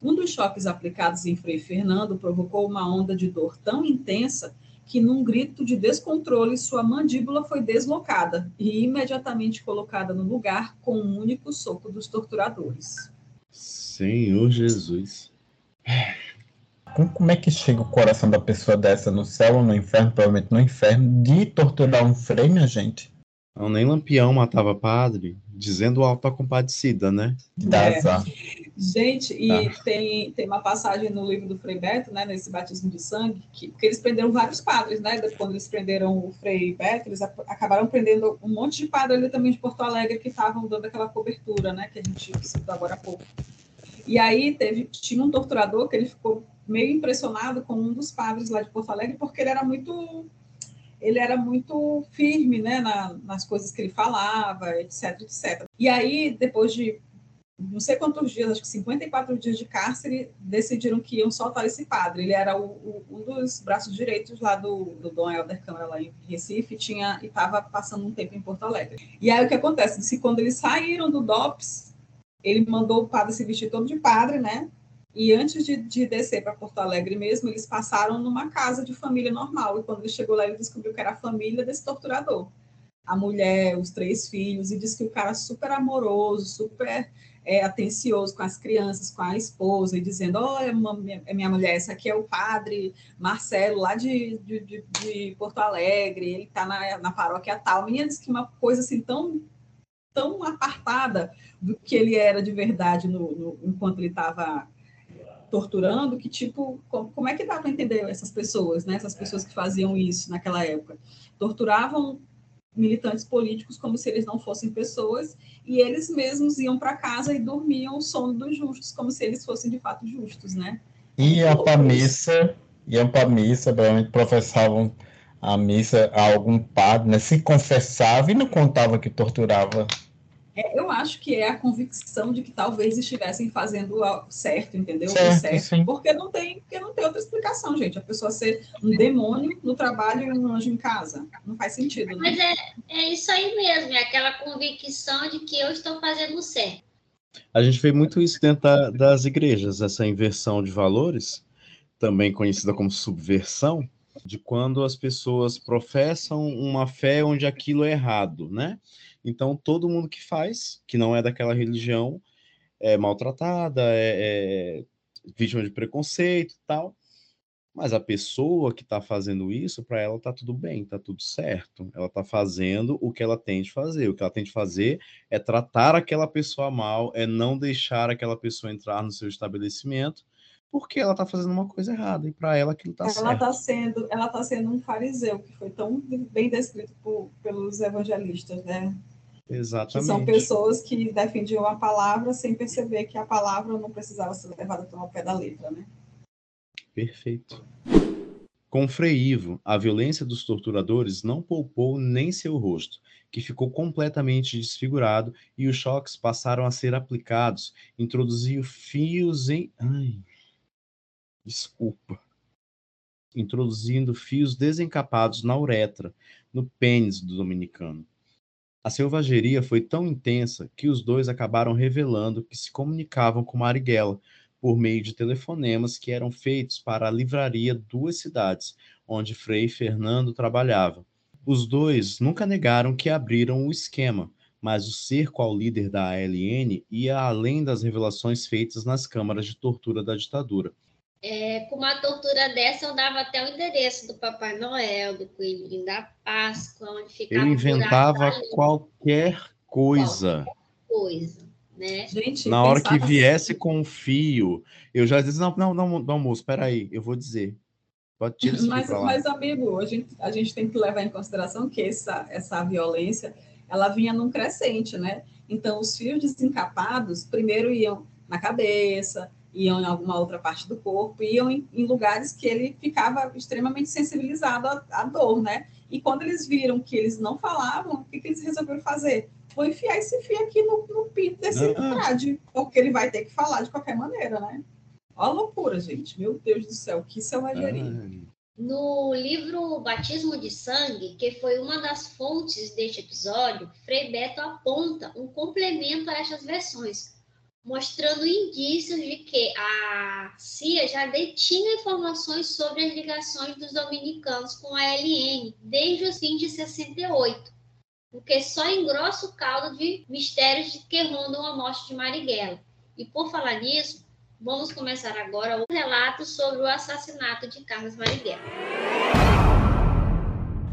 Um dos choques aplicados em Frei Fernando provocou uma onda de dor tão intensa que, num grito de descontrole, sua mandíbula foi deslocada e imediatamente colocada no lugar com um único soco dos torturadores. Senhor Jesus. Como é que chega o coração da pessoa dessa no céu ou no inferno? Provavelmente no inferno, de torturar um frei, minha gente? Não, nem Lampião matava padre, dizendo alta compadecida, né? Dá é. Gente, e ah. tem, tem uma passagem no livro do Frei Beto, né, nesse batismo de sangue, que, que eles prenderam vários padres, né? Quando eles prenderam o Frei Beto, eles acabaram prendendo um monte de padres ali também de Porto Alegre que estavam dando aquela cobertura, né? Que a gente citou agora há pouco. E aí teve, tinha um torturador que ele ficou meio impressionado com um dos padres lá de Porto Alegre, porque ele era muito ele era muito firme né, na, nas coisas que ele falava, etc, etc. E aí, depois de não sei quantos dias, acho que 54 dias de cárcere, decidiram que iam soltar esse padre. Ele era o, o, um dos braços direitos lá do, do Dom Helder Câmara, lá em Recife, tinha, e estava passando um tempo em Porto Alegre. E aí o que acontece? Se quando eles saíram do DOPS, ele mandou o padre se vestir todo de padre, né? E antes de, de descer para Porto Alegre mesmo, eles passaram numa casa de família normal. E quando ele chegou lá, ele descobriu que era a família desse torturador. A mulher, os três filhos, e disse que o cara super amoroso, super é, atencioso com as crianças, com a esposa, e dizendo: Olha, minha, minha mulher, esse aqui é o padre Marcelo, lá de, de, de, de Porto Alegre, ele está na, na paróquia tal. A menina disse que uma coisa assim tão, tão apartada do que ele era de verdade no, no enquanto ele estava torturando, que tipo, como, como é que dá para entender essas pessoas, né? Essas pessoas que faziam isso naquela época. Torturavam militantes políticos como se eles não fossem pessoas, e eles mesmos iam para casa e dormiam o sono dos justos, como se eles fossem de fato justos, né? Iam para missa, iam para missa, provavelmente professavam a missa a algum padre, né? Se confessava e não contava que torturava é, eu acho que é a convicção de que talvez estivessem fazendo certo, entendeu? Certo, certo. Porque não tem, porque não tem outra explicação, gente. A pessoa ser um demônio no trabalho e um anjo em casa. Não faz sentido. Né? Mas é, é isso aí mesmo, é aquela convicção de que eu estou fazendo certo. A gente vê muito isso dentro da, das igrejas, essa inversão de valores, também conhecida como subversão, de quando as pessoas professam uma fé onde aquilo é errado, né? Então, todo mundo que faz, que não é daquela religião, é maltratada, é, é vítima de preconceito e tal. Mas a pessoa que está fazendo isso, para ela está tudo bem, está tudo certo. Ela está fazendo o que ela tem de fazer. O que ela tem de fazer é tratar aquela pessoa mal, é não deixar aquela pessoa entrar no seu estabelecimento, porque ela está fazendo uma coisa errada e para ela aquilo está certo. Ela está sendo, ela tá sendo um fariseu que foi tão bem descrito por, pelos evangelistas, né? Exatamente. Que são pessoas que defendiam a palavra sem perceber que a palavra não precisava ser levada tão ao pé da letra, né? Perfeito. Com Frei Ivo, a violência dos torturadores não poupou nem seu rosto, que ficou completamente desfigurado e os choques passaram a ser aplicados, introduzindo fios em. Ai. Desculpa. Introduzindo fios desencapados na uretra, no pênis do dominicano. A selvageria foi tão intensa que os dois acabaram revelando que se comunicavam com Marighella por meio de telefonemas que eram feitos para a livraria Duas Cidades, onde Frei Fernando trabalhava. Os dois nunca negaram que abriram o esquema, mas o cerco ao líder da ALN ia além das revelações feitas nas câmaras de tortura da ditadura. É, com uma tortura dessa, eu dava até o endereço do Papai Noel, do Coelhinho da Páscoa, onde ficava. Ele inventava qualquer coisa. Qualquer coisa. Né? Gente, Na hora que viesse assim... com um fio, eu já disse: não, não, não, não moço, aí, eu vou dizer. Pode tirar esse mas, mas, amigo, a gente, a gente tem que levar em consideração que essa, essa violência ela vinha num crescente, né? Então, os fios desencapados primeiro iam na cabeça, iam em alguma outra parte do corpo, iam em, em lugares que ele ficava extremamente sensibilizado à, à, dor, né? E quando eles viram que eles não falavam, o que, que eles resolveram fazer? Vou enfiar esse fio aqui no, no pinto desse rádio, porque ele vai ter que falar de qualquer maneira, né? Olha a loucura, gente. Meu Deus do céu, que selvageria. No livro Batismo de Sangue, que foi uma das fontes deste episódio, Frei Beto aponta um complemento a estas versões, mostrando indícios de que a CIA já detinha informações sobre as ligações dos dominicanos com a LN desde os fins de 68, o que só engrossa o caldo de mistérios que rondam a morte de Marighella. E por falar nisso, vamos começar agora o relato sobre o assassinato de Carlos Marighella.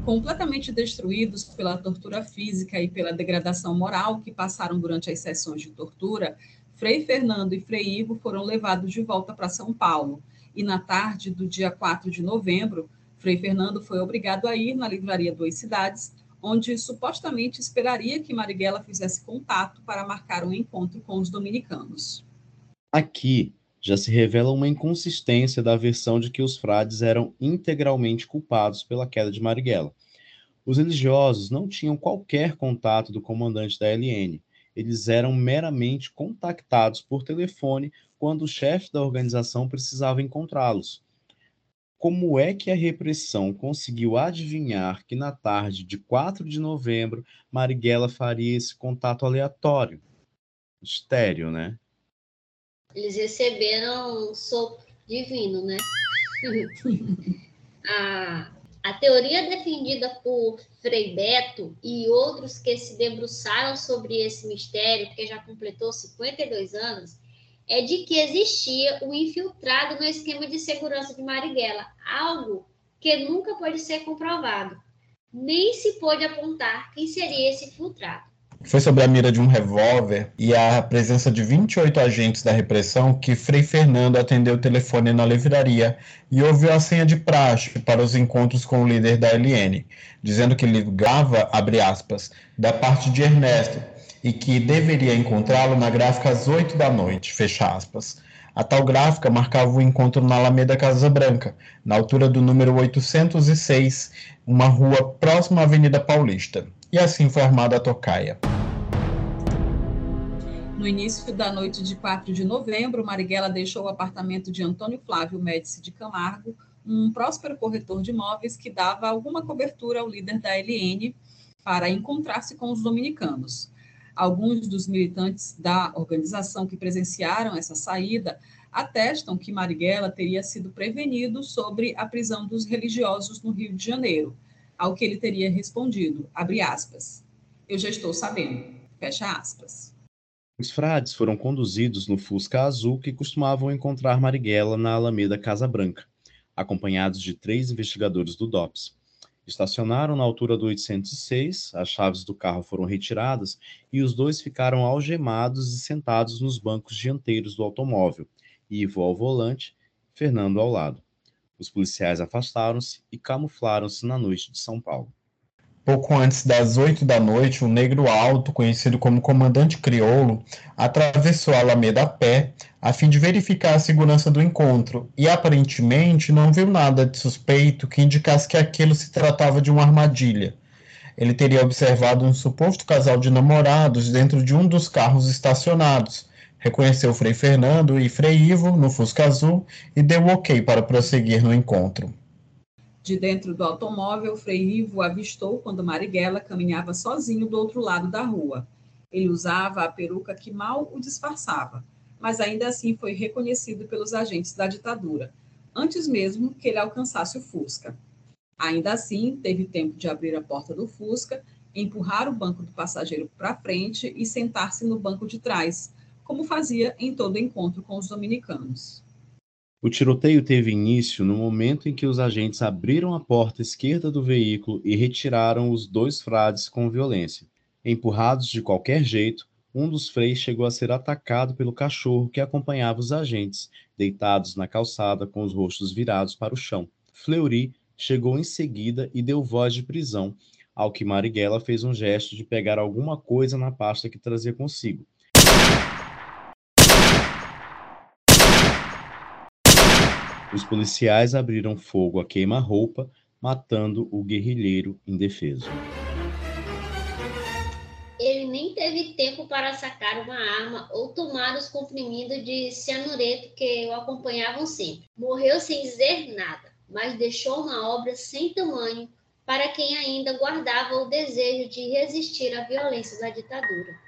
Completamente destruídos pela tortura física e pela degradação moral que passaram durante as sessões de tortura, Frei Fernando e Frei Ivo foram levados de volta para São Paulo, e na tarde do dia 4 de novembro, Frei Fernando foi obrigado a ir na livraria Duas Cidades, onde supostamente esperaria que Marighella fizesse contato para marcar um encontro com os dominicanos. Aqui já se revela uma inconsistência da versão de que os frades eram integralmente culpados pela queda de Marighella. Os religiosos não tinham qualquer contato do comandante da LN. Eles eram meramente contactados por telefone quando o chefe da organização precisava encontrá-los. Como é que a repressão conseguiu adivinhar que na tarde de 4 de novembro Marighella faria esse contato aleatório? Mistério, né? Eles receberam um sopro divino, né? a, a teoria defendida por Frei Beto e outros que se debruçaram sobre esse mistério, porque já completou 52 anos, é de que existia um infiltrado no esquema de segurança de Marighella, algo que nunca pode ser comprovado. Nem se pôde apontar quem seria esse infiltrado. Foi sobre a mira de um revólver e a presença de 28 agentes da repressão que Frei Fernando atendeu o telefone na livraria e ouviu a senha de praxe para os encontros com o líder da LN, dizendo que ligava, abre aspas, da parte de Ernesto, e que deveria encontrá-lo na gráfica às 8 da noite, fecha aspas. A tal gráfica marcava o encontro na Alameda Casa Branca, na altura do número 806, uma rua próxima à Avenida Paulista. E assim foi armada a tocaia. No início da noite de 4 de novembro, Marighella deixou o apartamento de Antônio Flávio Médici de Camargo, um próspero corretor de imóveis que dava alguma cobertura ao líder da LN para encontrar-se com os dominicanos. Alguns dos militantes da organização que presenciaram essa saída atestam que Marighella teria sido prevenido sobre a prisão dos religiosos no Rio de Janeiro, ao que ele teria respondido, abre aspas, eu já estou sabendo, fecha aspas. Os frades foram conduzidos no Fusca Azul que costumavam encontrar Marighella na Alameda Casa Branca, acompanhados de três investigadores do DOPS. Estacionaram na altura do 806, as chaves do carro foram retiradas e os dois ficaram algemados e sentados nos bancos dianteiros do automóvel, Ivo ao volante, Fernando ao lado. Os policiais afastaram-se e camuflaram-se na noite de São Paulo. Pouco antes das oito da noite, um negro alto, conhecido como Comandante Crioulo, atravessou a Alameda a pé, a fim de verificar a segurança do encontro, e aparentemente não viu nada de suspeito que indicasse que aquilo se tratava de uma armadilha. Ele teria observado um suposto casal de namorados dentro de um dos carros estacionados, reconheceu Frei Fernando e Frei Ivo no Fusca Azul e deu ok para prosseguir no encontro. De dentro do automóvel, Frei Ivo avistou quando Marighella caminhava sozinho do outro lado da rua. Ele usava a peruca que mal o disfarçava, mas ainda assim foi reconhecido pelos agentes da ditadura, antes mesmo que ele alcançasse o Fusca. Ainda assim, teve tempo de abrir a porta do Fusca, empurrar o banco do passageiro para frente e sentar-se no banco de trás, como fazia em todo encontro com os dominicanos. O tiroteio teve início no momento em que os agentes abriram a porta esquerda do veículo e retiraram os dois frades com violência. Empurrados de qualquer jeito, um dos freis chegou a ser atacado pelo cachorro que acompanhava os agentes, deitados na calçada com os rostos virados para o chão. Fleury chegou em seguida e deu voz de prisão, ao que Marighella fez um gesto de pegar alguma coisa na pasta que trazia consigo. Os policiais abriram fogo a queima-roupa, matando o guerrilheiro indefeso. Ele nem teve tempo para sacar uma arma ou tomar os comprimidos de cianureto que o acompanhavam sempre. Morreu sem dizer nada, mas deixou uma obra sem tamanho para quem ainda guardava o desejo de resistir à violência da ditadura.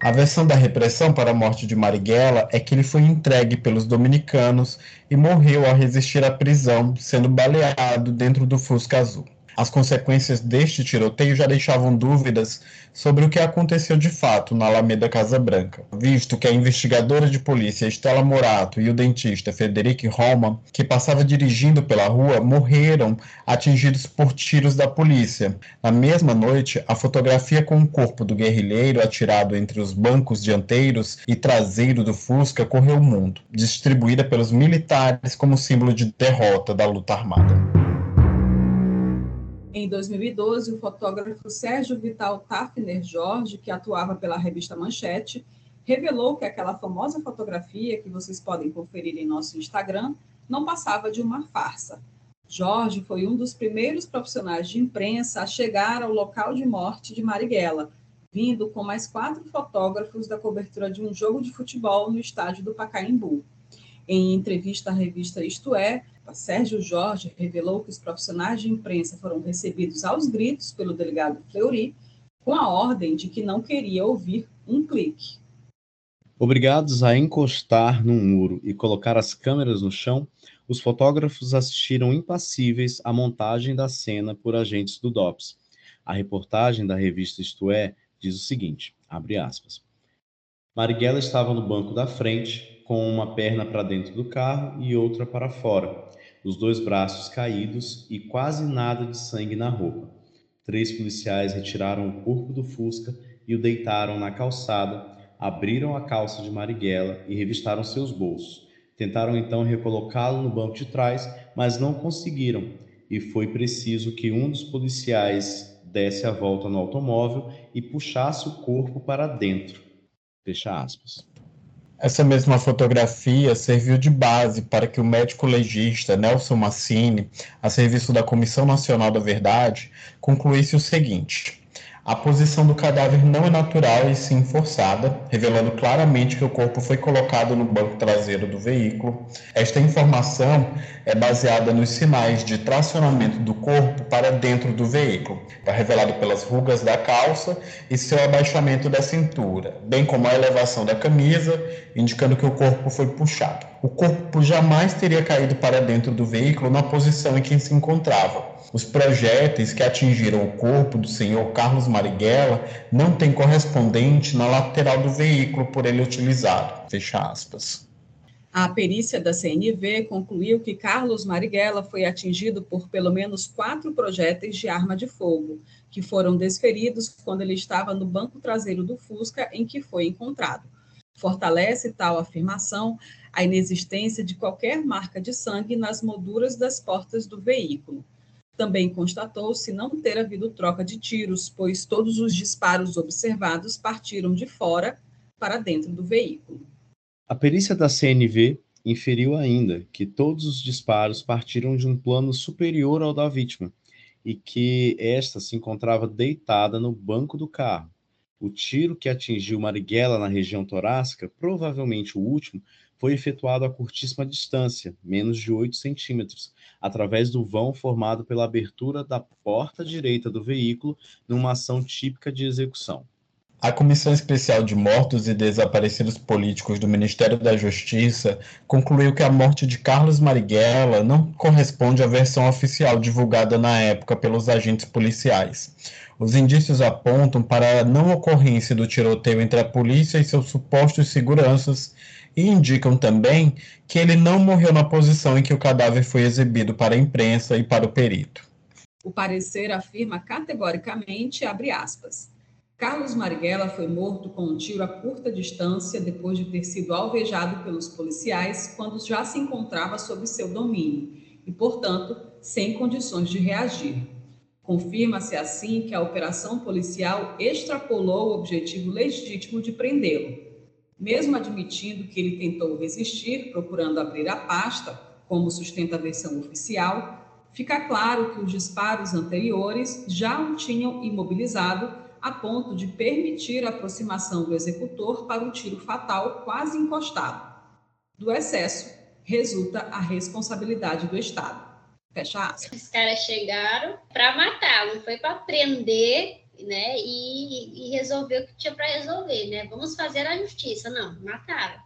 A versão da repressão para a morte de Marighella é que ele foi entregue pelos dominicanos e morreu ao resistir à prisão, sendo baleado dentro do Fusca Azul. As consequências deste tiroteio já deixavam dúvidas sobre o que aconteceu de fato na Alameda Casa Branca, visto que a investigadora de polícia Estela Morato e o dentista Frederic Roma, que passava dirigindo pela rua, morreram atingidos por tiros da polícia. Na mesma noite, a fotografia com o corpo do guerrilheiro atirado entre os bancos dianteiros e traseiro do Fusca correu o mundo, distribuída pelos militares como símbolo de derrota da luta armada. Em 2012, o fotógrafo Sérgio Vital Tafner Jorge, que atuava pela revista Manchete, revelou que aquela famosa fotografia que vocês podem conferir em nosso Instagram não passava de uma farsa. Jorge foi um dos primeiros profissionais de imprensa a chegar ao local de morte de Marighella, vindo com mais quatro fotógrafos da cobertura de um jogo de futebol no estádio do Pacaembu. Em entrevista à revista Isto É, Sérgio Jorge revelou que os profissionais de imprensa foram recebidos aos gritos pelo delegado Fleury, com a ordem de que não queria ouvir um clique. Obrigados a encostar num muro e colocar as câmeras no chão, os fotógrafos assistiram impassíveis à montagem da cena por agentes do DOPS. A reportagem da revista Isto É diz o seguinte, abre aspas. Marighella estava no banco da frente, com uma perna para dentro do carro e outra para fora, os dois braços caídos e quase nada de sangue na roupa. Três policiais retiraram o corpo do Fusca e o deitaram na calçada, abriram a calça de Marighella e revistaram seus bolsos. Tentaram então recolocá-lo no banco de trás, mas não conseguiram, e foi preciso que um dos policiais desse a volta no automóvel e puxasse o corpo para dentro. Fecha aspas. Essa mesma fotografia serviu de base para que o médico legista Nelson Massini, a serviço da Comissão Nacional da Verdade, concluísse o seguinte: a posição do cadáver não é natural e sim forçada, revelando claramente que o corpo foi colocado no banco traseiro do veículo. Esta informação é baseada nos sinais de tracionamento do corpo para dentro do veículo, está revelado pelas rugas da calça e seu abaixamento da cintura, bem como a elevação da camisa, indicando que o corpo foi puxado. O corpo jamais teria caído para dentro do veículo na posição em que se encontrava os projéteis que atingiram o corpo do senhor Carlos Marighella não têm correspondente na lateral do veículo por ele utilizado. Fecha aspas. A perícia da CNV concluiu que Carlos Marighella foi atingido por pelo menos quatro projéteis de arma de fogo, que foram desferidos quando ele estava no banco traseiro do Fusca em que foi encontrado. Fortalece tal afirmação a inexistência de qualquer marca de sangue nas molduras das portas do veículo. Também constatou-se não ter havido troca de tiros, pois todos os disparos observados partiram de fora para dentro do veículo. A perícia da CNV inferiu ainda que todos os disparos partiram de um plano superior ao da vítima e que esta se encontrava deitada no banco do carro. O tiro que atingiu Marighella na região torácica, provavelmente o último, foi efetuado a curtíssima distância, menos de 8 centímetros, através do vão formado pela abertura da porta direita do veículo, numa ação típica de execução. A Comissão Especial de Mortos e Desaparecidos Políticos do Ministério da Justiça concluiu que a morte de Carlos Marighella não corresponde à versão oficial divulgada na época pelos agentes policiais. Os indícios apontam para a não ocorrência do tiroteio entre a polícia e seus supostos seguranças e indicam também que ele não morreu na posição em que o cadáver foi exibido para a imprensa e para o perito. O parecer afirma categoricamente, abre aspas, Carlos Marighella foi morto com um tiro a curta distância depois de ter sido alvejado pelos policiais quando já se encontrava sob seu domínio e, portanto, sem condições de reagir. Confirma-se assim que a operação policial extrapolou o objetivo legítimo de prendê-lo, mesmo admitindo que ele tentou resistir, procurando abrir a pasta, como sustenta a versão oficial, fica claro que os disparos anteriores já o tinham imobilizado a ponto de permitir a aproximação do executor para um tiro fatal quase encostado. Do excesso resulta a responsabilidade do Estado. Fecha aspas. Os caras chegaram para matar, não foi para prender né? E, e resolver o que tinha para resolver, né? Vamos fazer a justiça. Não, mataram.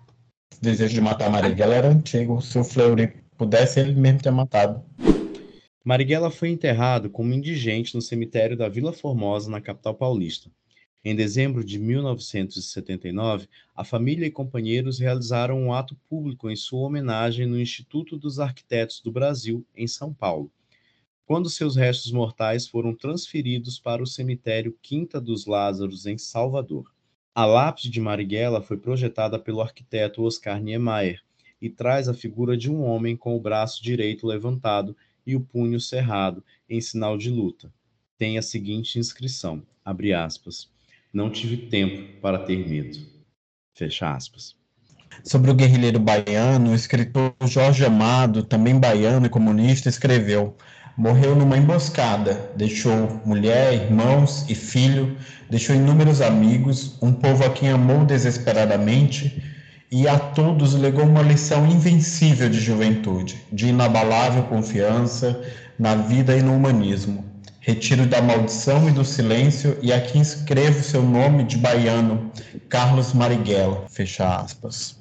O desejo de matar a Marighella era antigo. Se o Fleury pudesse, ele mesmo tinha matado. Marighella foi enterrado como indigente no cemitério da Vila Formosa, na capital paulista. Em dezembro de 1979, a família e companheiros realizaram um ato público em sua homenagem no Instituto dos Arquitetos do Brasil, em São Paulo, quando seus restos mortais foram transferidos para o cemitério Quinta dos Lázaros, em Salvador. A lápide de Marighella foi projetada pelo arquiteto Oscar Niemeyer e traz a figura de um homem com o braço direito levantado e o punho cerrado, em sinal de luta. Tem a seguinte inscrição, abre aspas, não tive tempo para ter medo. Fecha aspas. Sobre o guerrilheiro baiano, o escritor Jorge Amado, também baiano e comunista, escreveu: Morreu numa emboscada, deixou mulher, irmãos e filho, deixou inúmeros amigos, um povo a quem amou desesperadamente e a todos legou uma lição invencível de juventude, de inabalável confiança na vida e no humanismo retiro da maldição e do silêncio, e aqui escrevo seu nome de baiano, Carlos Marighella, fecha aspas.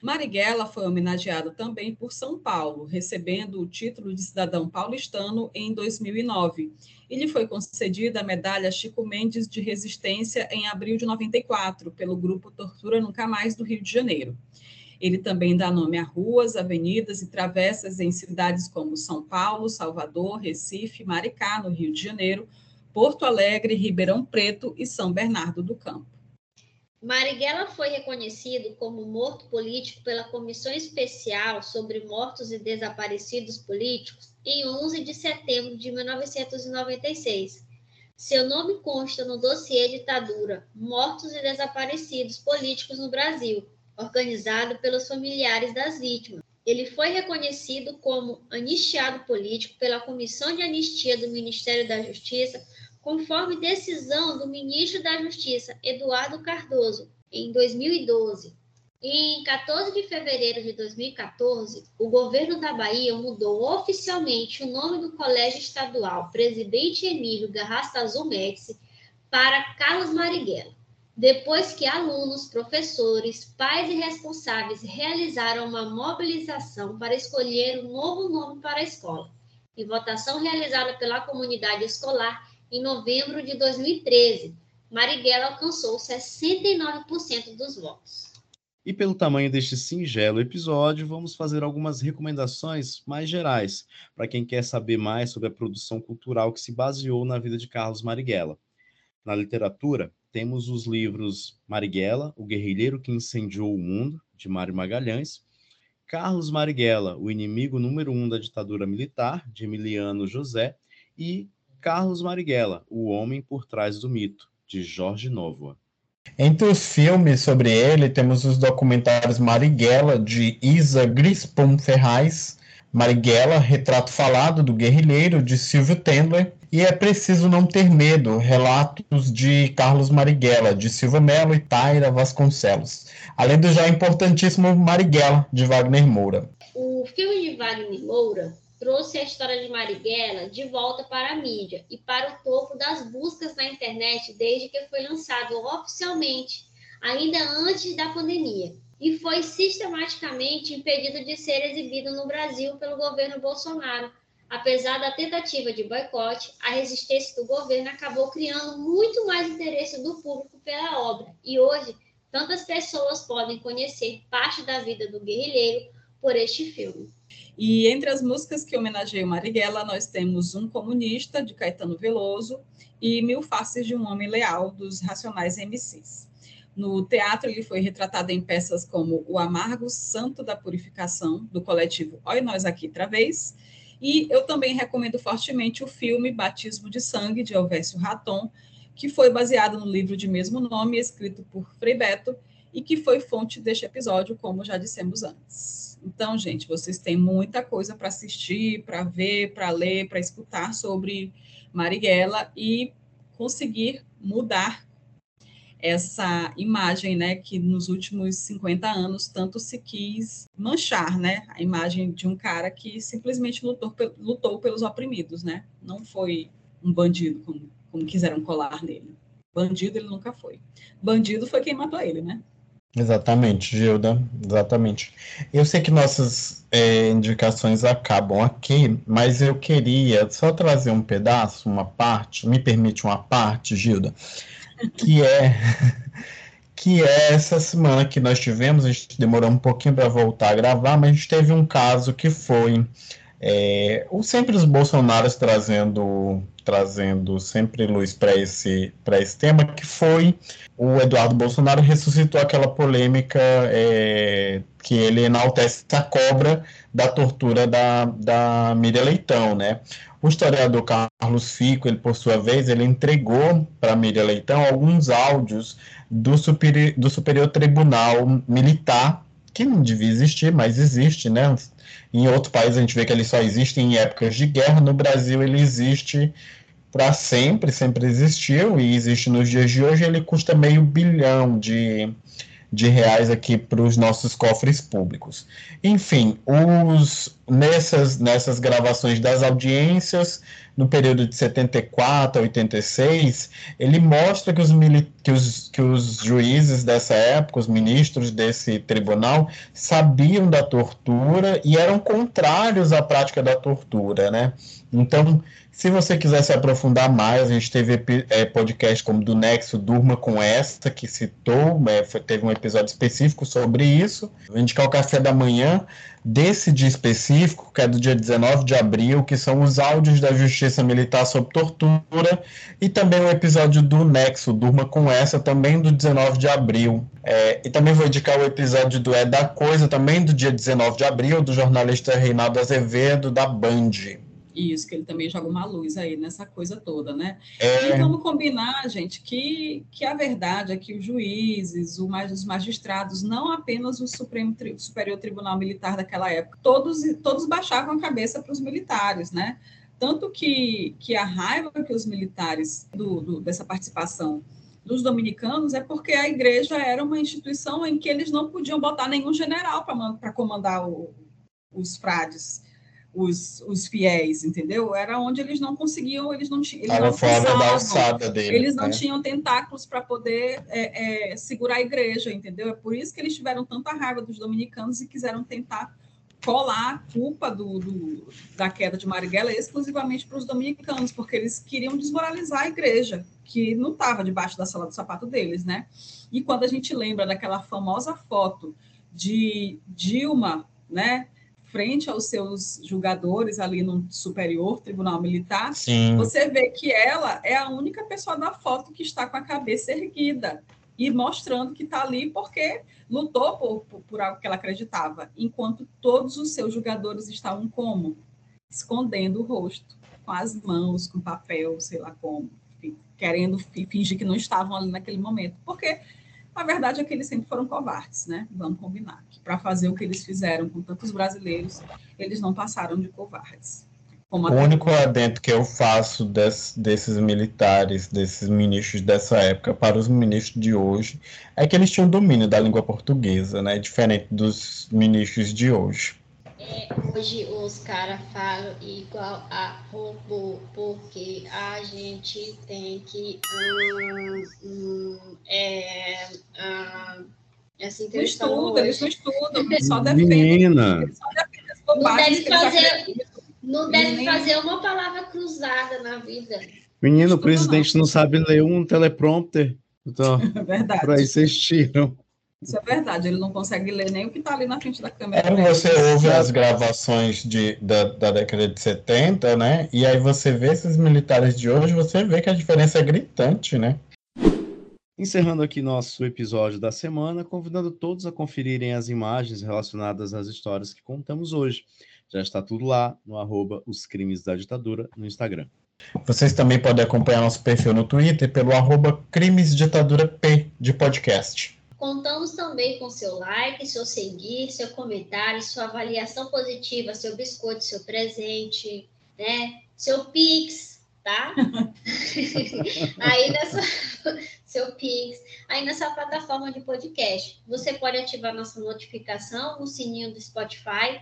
Marighella foi homenageado também por São Paulo, recebendo o título de cidadão paulistano em 2009. E lhe foi concedida a medalha Chico Mendes de Resistência em abril de 94, pelo grupo Tortura Nunca Mais do Rio de Janeiro. Ele também dá nome a ruas, avenidas e travessas em cidades como São Paulo, Salvador, Recife, Maricá, no Rio de Janeiro, Porto Alegre, Ribeirão Preto e São Bernardo do Campo. Marighella foi reconhecido como morto político pela Comissão Especial sobre Mortos e Desaparecidos Políticos em 11 de setembro de 1996. Seu nome consta no dossiê Ditadura, Mortos e Desaparecidos Políticos no Brasil, organizado pelos familiares das vítimas. Ele foi reconhecido como anistiado político pela Comissão de Anistia do Ministério da Justiça, conforme decisão do ministro da Justiça, Eduardo Cardoso, em 2012. Em 14 de fevereiro de 2014, o governo da Bahia mudou oficialmente o nome do Colégio Estadual Presidente Emílio Garrastazu Azul Médici para Carlos Marighella depois que alunos, professores, pais e responsáveis realizaram uma mobilização para escolher um novo nome para a escola, e votação realizada pela comunidade escolar em novembro de 2013, Marighella alcançou 69% dos votos. E pelo tamanho deste singelo episódio, vamos fazer algumas recomendações mais gerais para quem quer saber mais sobre a produção cultural que se baseou na vida de Carlos Marighella. Na literatura, temos os livros Marighella, O Guerrilheiro que Incendiou o Mundo, de Mário Magalhães, Carlos Marighella, O Inimigo Número Um da Ditadura Militar, de Emiliano José, e Carlos Marighella, O Homem por Trás do Mito, de Jorge Novoa. Entre os filmes sobre ele, temos os documentários Marighella, de Isa Grispum Ferraz, Marighella, Retrato Falado do Guerrilheiro, de Silvio Tendler, e é preciso não ter medo, relatos de Carlos Marighella, de Silva Melo e Taira Vasconcelos, além do já importantíssimo Marighella, de Wagner Moura. O filme de Wagner Moura trouxe a história de Marighella de volta para a mídia e para o topo das buscas na internet desde que foi lançado oficialmente, ainda antes da pandemia, e foi sistematicamente impedido de ser exibido no Brasil pelo governo Bolsonaro Apesar da tentativa de boicote, a resistência do governo acabou criando muito mais interesse do público pela obra, e hoje tantas pessoas podem conhecer parte da vida do guerrilheiro por este filme. E entre as músicas que homenageiam Marighella, nós temos Um Comunista, de Caetano Veloso, e Mil Faces de um Homem Leal, dos Racionais MCs. No teatro, ele foi retratado em peças como O Amargo Santo da Purificação, do coletivo Oi Nós Aqui Outra Vez, e eu também recomendo fortemente o filme Batismo de Sangue, de Elvésio Raton, que foi baseado no livro de mesmo nome, escrito por Frei Beto, e que foi fonte deste episódio, como já dissemos antes. Então, gente, vocês têm muita coisa para assistir, para ver, para ler, para escutar sobre Marighella e conseguir mudar essa imagem, né, que nos últimos 50 anos tanto se quis manchar, né, a imagem de um cara que simplesmente lutou, lutou pelos oprimidos, né, não foi um bandido como, como quiseram colar nele. Bandido ele nunca foi. Bandido foi quem matou ele, né? Exatamente, Gilda, exatamente. Eu sei que nossas é, indicações acabam aqui, mas eu queria só trazer um pedaço, uma parte, me permite uma parte, Gilda, que é que é essa semana que nós tivemos, a gente demorou um pouquinho para voltar a gravar, mas a gente teve um caso que foi é, o sempre os bolsonaros trazendo trazendo sempre luz para esse esse tema que foi o Eduardo Bolsonaro ressuscitou aquela polêmica é, que ele enaltece a cobra da tortura da, da Miriam Leitão, né? O historiador Carlos Fico, ele por sua vez, ele entregou para Miriam Leitão alguns áudios do, superi do Superior Tribunal Militar, que não devia existir, mas existe, né? Em outro país a gente vê que ele só existe em épocas de guerra, no Brasil ele existe para sempre, sempre existiu e existe nos dias de hoje. Ele custa meio bilhão de, de reais aqui para os nossos cofres públicos. Enfim, os, nessas, nessas gravações das audiências, no período de 74 a 86, ele mostra que os, que, os, que os juízes dessa época, os ministros desse tribunal, sabiam da tortura e eram contrários à prática da tortura, né? Então, se você quiser se aprofundar mais, a gente teve é, podcast como do Nexo Durma com esta, que citou, é, foi, teve um episódio específico sobre isso. Vou indicar o café da manhã desse dia específico, que é do dia 19 de abril, que são os áudios da Justiça Militar sobre tortura, e também o episódio do Nexo Durma com essa, também do 19 de abril. É, e também vou indicar o episódio do É da Coisa, também do dia 19 de abril, do jornalista Reinaldo Azevedo, da Band. Isso, que ele também joga uma luz aí nessa coisa toda, né? É... E vamos combinar, gente, que, que a verdade é que os juízes, o, os magistrados, não apenas o Supremo Superior Tribunal Militar daquela época, todos, todos baixavam a cabeça para os militares, né? Tanto que, que a raiva que os militares do, do, dessa participação dos dominicanos é porque a igreja era uma instituição em que eles não podiam botar nenhum general para comandar o, os frades os, os fiéis, entendeu? Era onde eles não conseguiam, eles não tinham. Eles não fora da alçada deles. Eles não né? tinham tentáculos para poder é, é, segurar a igreja, entendeu? É por isso que eles tiveram tanta raiva dos dominicanos e quiseram tentar colar a culpa do, do da queda de Marighella exclusivamente para os dominicanos, porque eles queriam desmoralizar a igreja, que não estava debaixo da sala do sapato deles, né? E quando a gente lembra daquela famosa foto de Dilma, né? Frente aos seus julgadores ali no Superior Tribunal Militar, Sim. você vê que ela é a única pessoa da foto que está com a cabeça erguida e mostrando que está ali porque lutou por, por, por, algo que ela acreditava, enquanto todos os seus julgadores estavam como? Escondendo o rosto, com as mãos, com papel, sei lá como, querendo fingir que não estavam ali naquele momento, porque a verdade é que eles sempre foram covardes, né? Vamos combinar. Que para fazer o que eles fizeram com tantos brasileiros, eles não passaram de covardes. o único adendo que eu faço des, desses militares, desses ministros dessa época para os ministros de hoje, é que eles tinham domínio da língua portuguesa, né? Diferente dos ministros de hoje. É, hoje os caras falam igual a robô, porque a gente tem que. Hum, hum, é, hum, assim que não estuda, eles não estudam, só defendem. Menina. Não deve fazer, não deve fazer uma palavra cruzada na vida. Menino, o presidente não. não sabe ler um teleprompter. Então, Verdade. Por aí vocês tiram. Isso é verdade, ele não consegue ler nem o que está ali na frente da câmera. É, você ouve as gravações de, da, da década de 70, né? E aí você vê esses militares de hoje, você vê que a diferença é gritante, né? Encerrando aqui nosso episódio da semana, convidando todos a conferirem as imagens relacionadas às histórias que contamos hoje. Já está tudo lá no arroba Os Crimes da Ditadura no Instagram. Vocês também podem acompanhar nosso perfil no Twitter pelo arroba Crimes Ditadura P de podcast. Contamos também com seu like, seu seguir, seu comentário, sua avaliação positiva, seu biscoito, seu presente, né? Seu Pix, tá? aí nessa seu Pix, aí nessa plataforma de podcast. Você pode ativar nossa notificação no sininho do Spotify.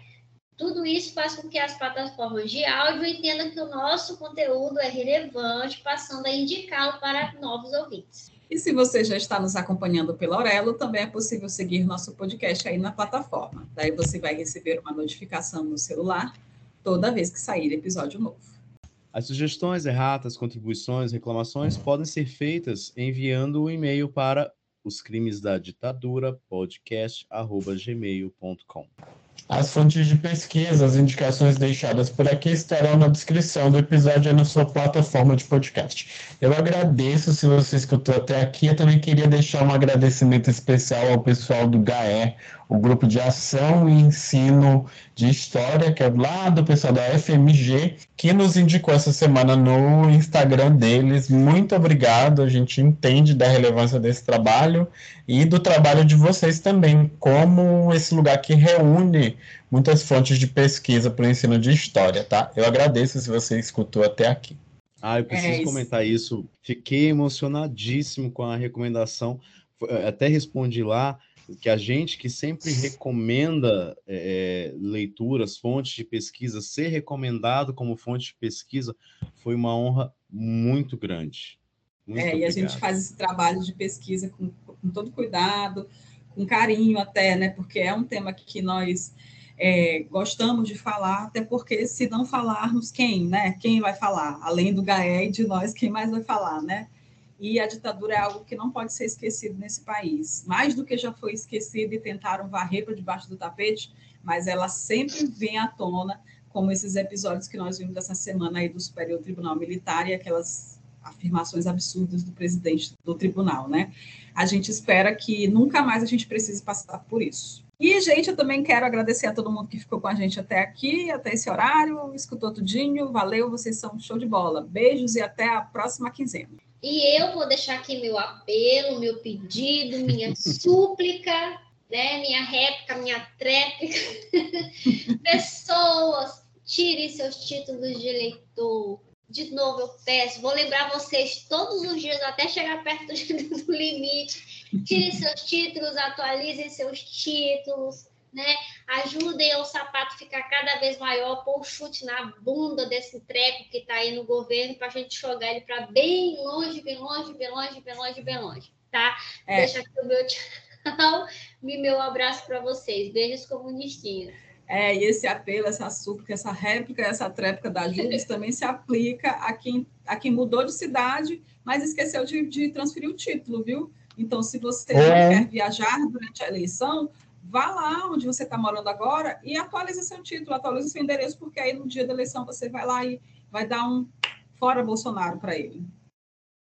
Tudo isso faz com que as plataformas de áudio entendam que o nosso conteúdo é relevante, passando a indicá-lo para novos ouvintes. E se você já está nos acompanhando pela Aurelo, também é possível seguir nosso podcast aí na plataforma. Daí você vai receber uma notificação no celular toda vez que sair episódio novo. As sugestões, erratas, contribuições, reclamações podem ser feitas enviando um e-mail para os crimes da ditadura podcast@gmail.com. As fontes de pesquisa, as indicações deixadas por aqui estarão na descrição do episódio e na sua plataforma de podcast. Eu agradeço se você escutou até aqui. Eu também queria deixar um agradecimento especial ao pessoal do GAE, o grupo de ação e ensino de história, que é lá do pessoal da FMG, que nos indicou essa semana no Instagram deles. Muito obrigado, a gente entende da relevância desse trabalho e do trabalho de vocês também, como esse lugar que reúne muitas fontes de pesquisa para o ensino de história, tá? Eu agradeço se você escutou até aqui. Ah, eu preciso é isso. comentar isso. Fiquei emocionadíssimo com a recomendação. Até respondi lá que a gente que sempre recomenda é, leituras, fontes de pesquisa, ser recomendado como fonte de pesquisa foi uma honra muito grande. Muito é, obrigado. e a gente faz esse trabalho de pesquisa com, com, todo cuidado, com carinho até, né? Porque é um tema que nós é, gostamos de falar, até porque se não falarmos, quem, né? Quem vai falar? Além do GAE e de nós, quem mais vai falar, né? E a ditadura é algo que não pode ser esquecido nesse país. Mais do que já foi esquecido e tentaram varrer para debaixo do tapete, mas ela sempre vem à tona, como esses episódios que nós vimos dessa semana aí do Superior Tribunal Militar e aquelas afirmações absurdas do presidente do tribunal, né? A gente espera que nunca mais a gente precise passar por isso. E, gente, eu também quero agradecer a todo mundo que ficou com a gente até aqui, até esse horário, escutou tudinho, valeu, vocês são show de bola. Beijos e até a próxima quinzena. E eu vou deixar aqui meu apelo, meu pedido, minha súplica, né? minha réplica, minha tréplica. Pessoas, tirem seus títulos de eleitor. De novo, eu peço, vou lembrar vocês todos os dias, até chegar perto do limite. Tirem seus títulos, atualizem seus títulos né? Ajudem o sapato ficar cada vez maior, pôr o chute na bunda desse treco que está aí no governo para a gente jogar ele para bem longe, bem longe, bem longe, bem longe, bem longe, tá? É. Deixa aqui o meu tchau e meu abraço para vocês. Beijos comunistinhos. É, e esse apelo, essa súplica, essa réplica, essa tréplica da Júlia também se aplica a quem, a quem mudou de cidade, mas esqueceu de, de transferir o título, viu? Então, se você é. quer viajar durante a eleição, vá lá onde você está morando agora e atualize seu título, atualize seu endereço, porque aí no dia da eleição você vai lá e vai dar um fora Bolsonaro para ele.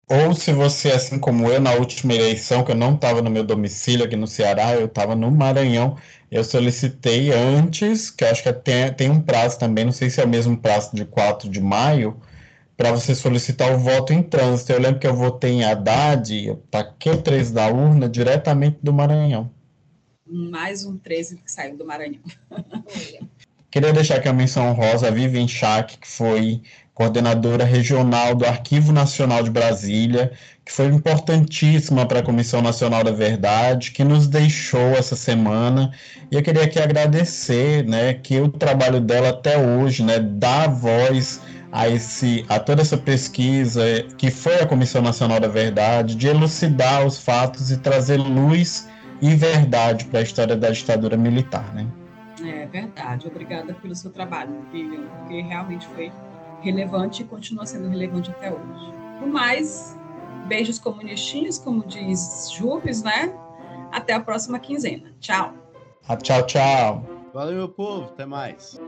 Ou se você, assim como eu, na última eleição, que eu não estava no meu domicílio aqui no Ceará, eu estava no Maranhão, eu solicitei antes, que acho que tem, tem um prazo também, não sei se é o mesmo prazo de 4 de maio, para você solicitar o voto em trânsito. Eu lembro que eu votei em Haddad, eu taquei o 3 da urna diretamente do Maranhão mais um 13 que saiu do Maranhão. Queria deixar aqui a menção honrosa a Vivian Schack, que foi coordenadora regional do Arquivo Nacional de Brasília, que foi importantíssima para a Comissão Nacional da Verdade, que nos deixou essa semana. E eu queria aqui agradecer, né, que o trabalho dela até hoje, né, dá voz a esse a toda essa pesquisa que foi a Comissão Nacional da Verdade, de elucidar os fatos e trazer luz e verdade para a história da ditadura militar, né? É verdade. Obrigada pelo seu trabalho, Vivian, porque realmente foi relevante e continua sendo relevante até hoje. No mais, beijos comunistinhos, como diz Jubes, né? Até a próxima quinzena. Tchau. Ah, tchau, tchau. Valeu, meu povo. Até mais.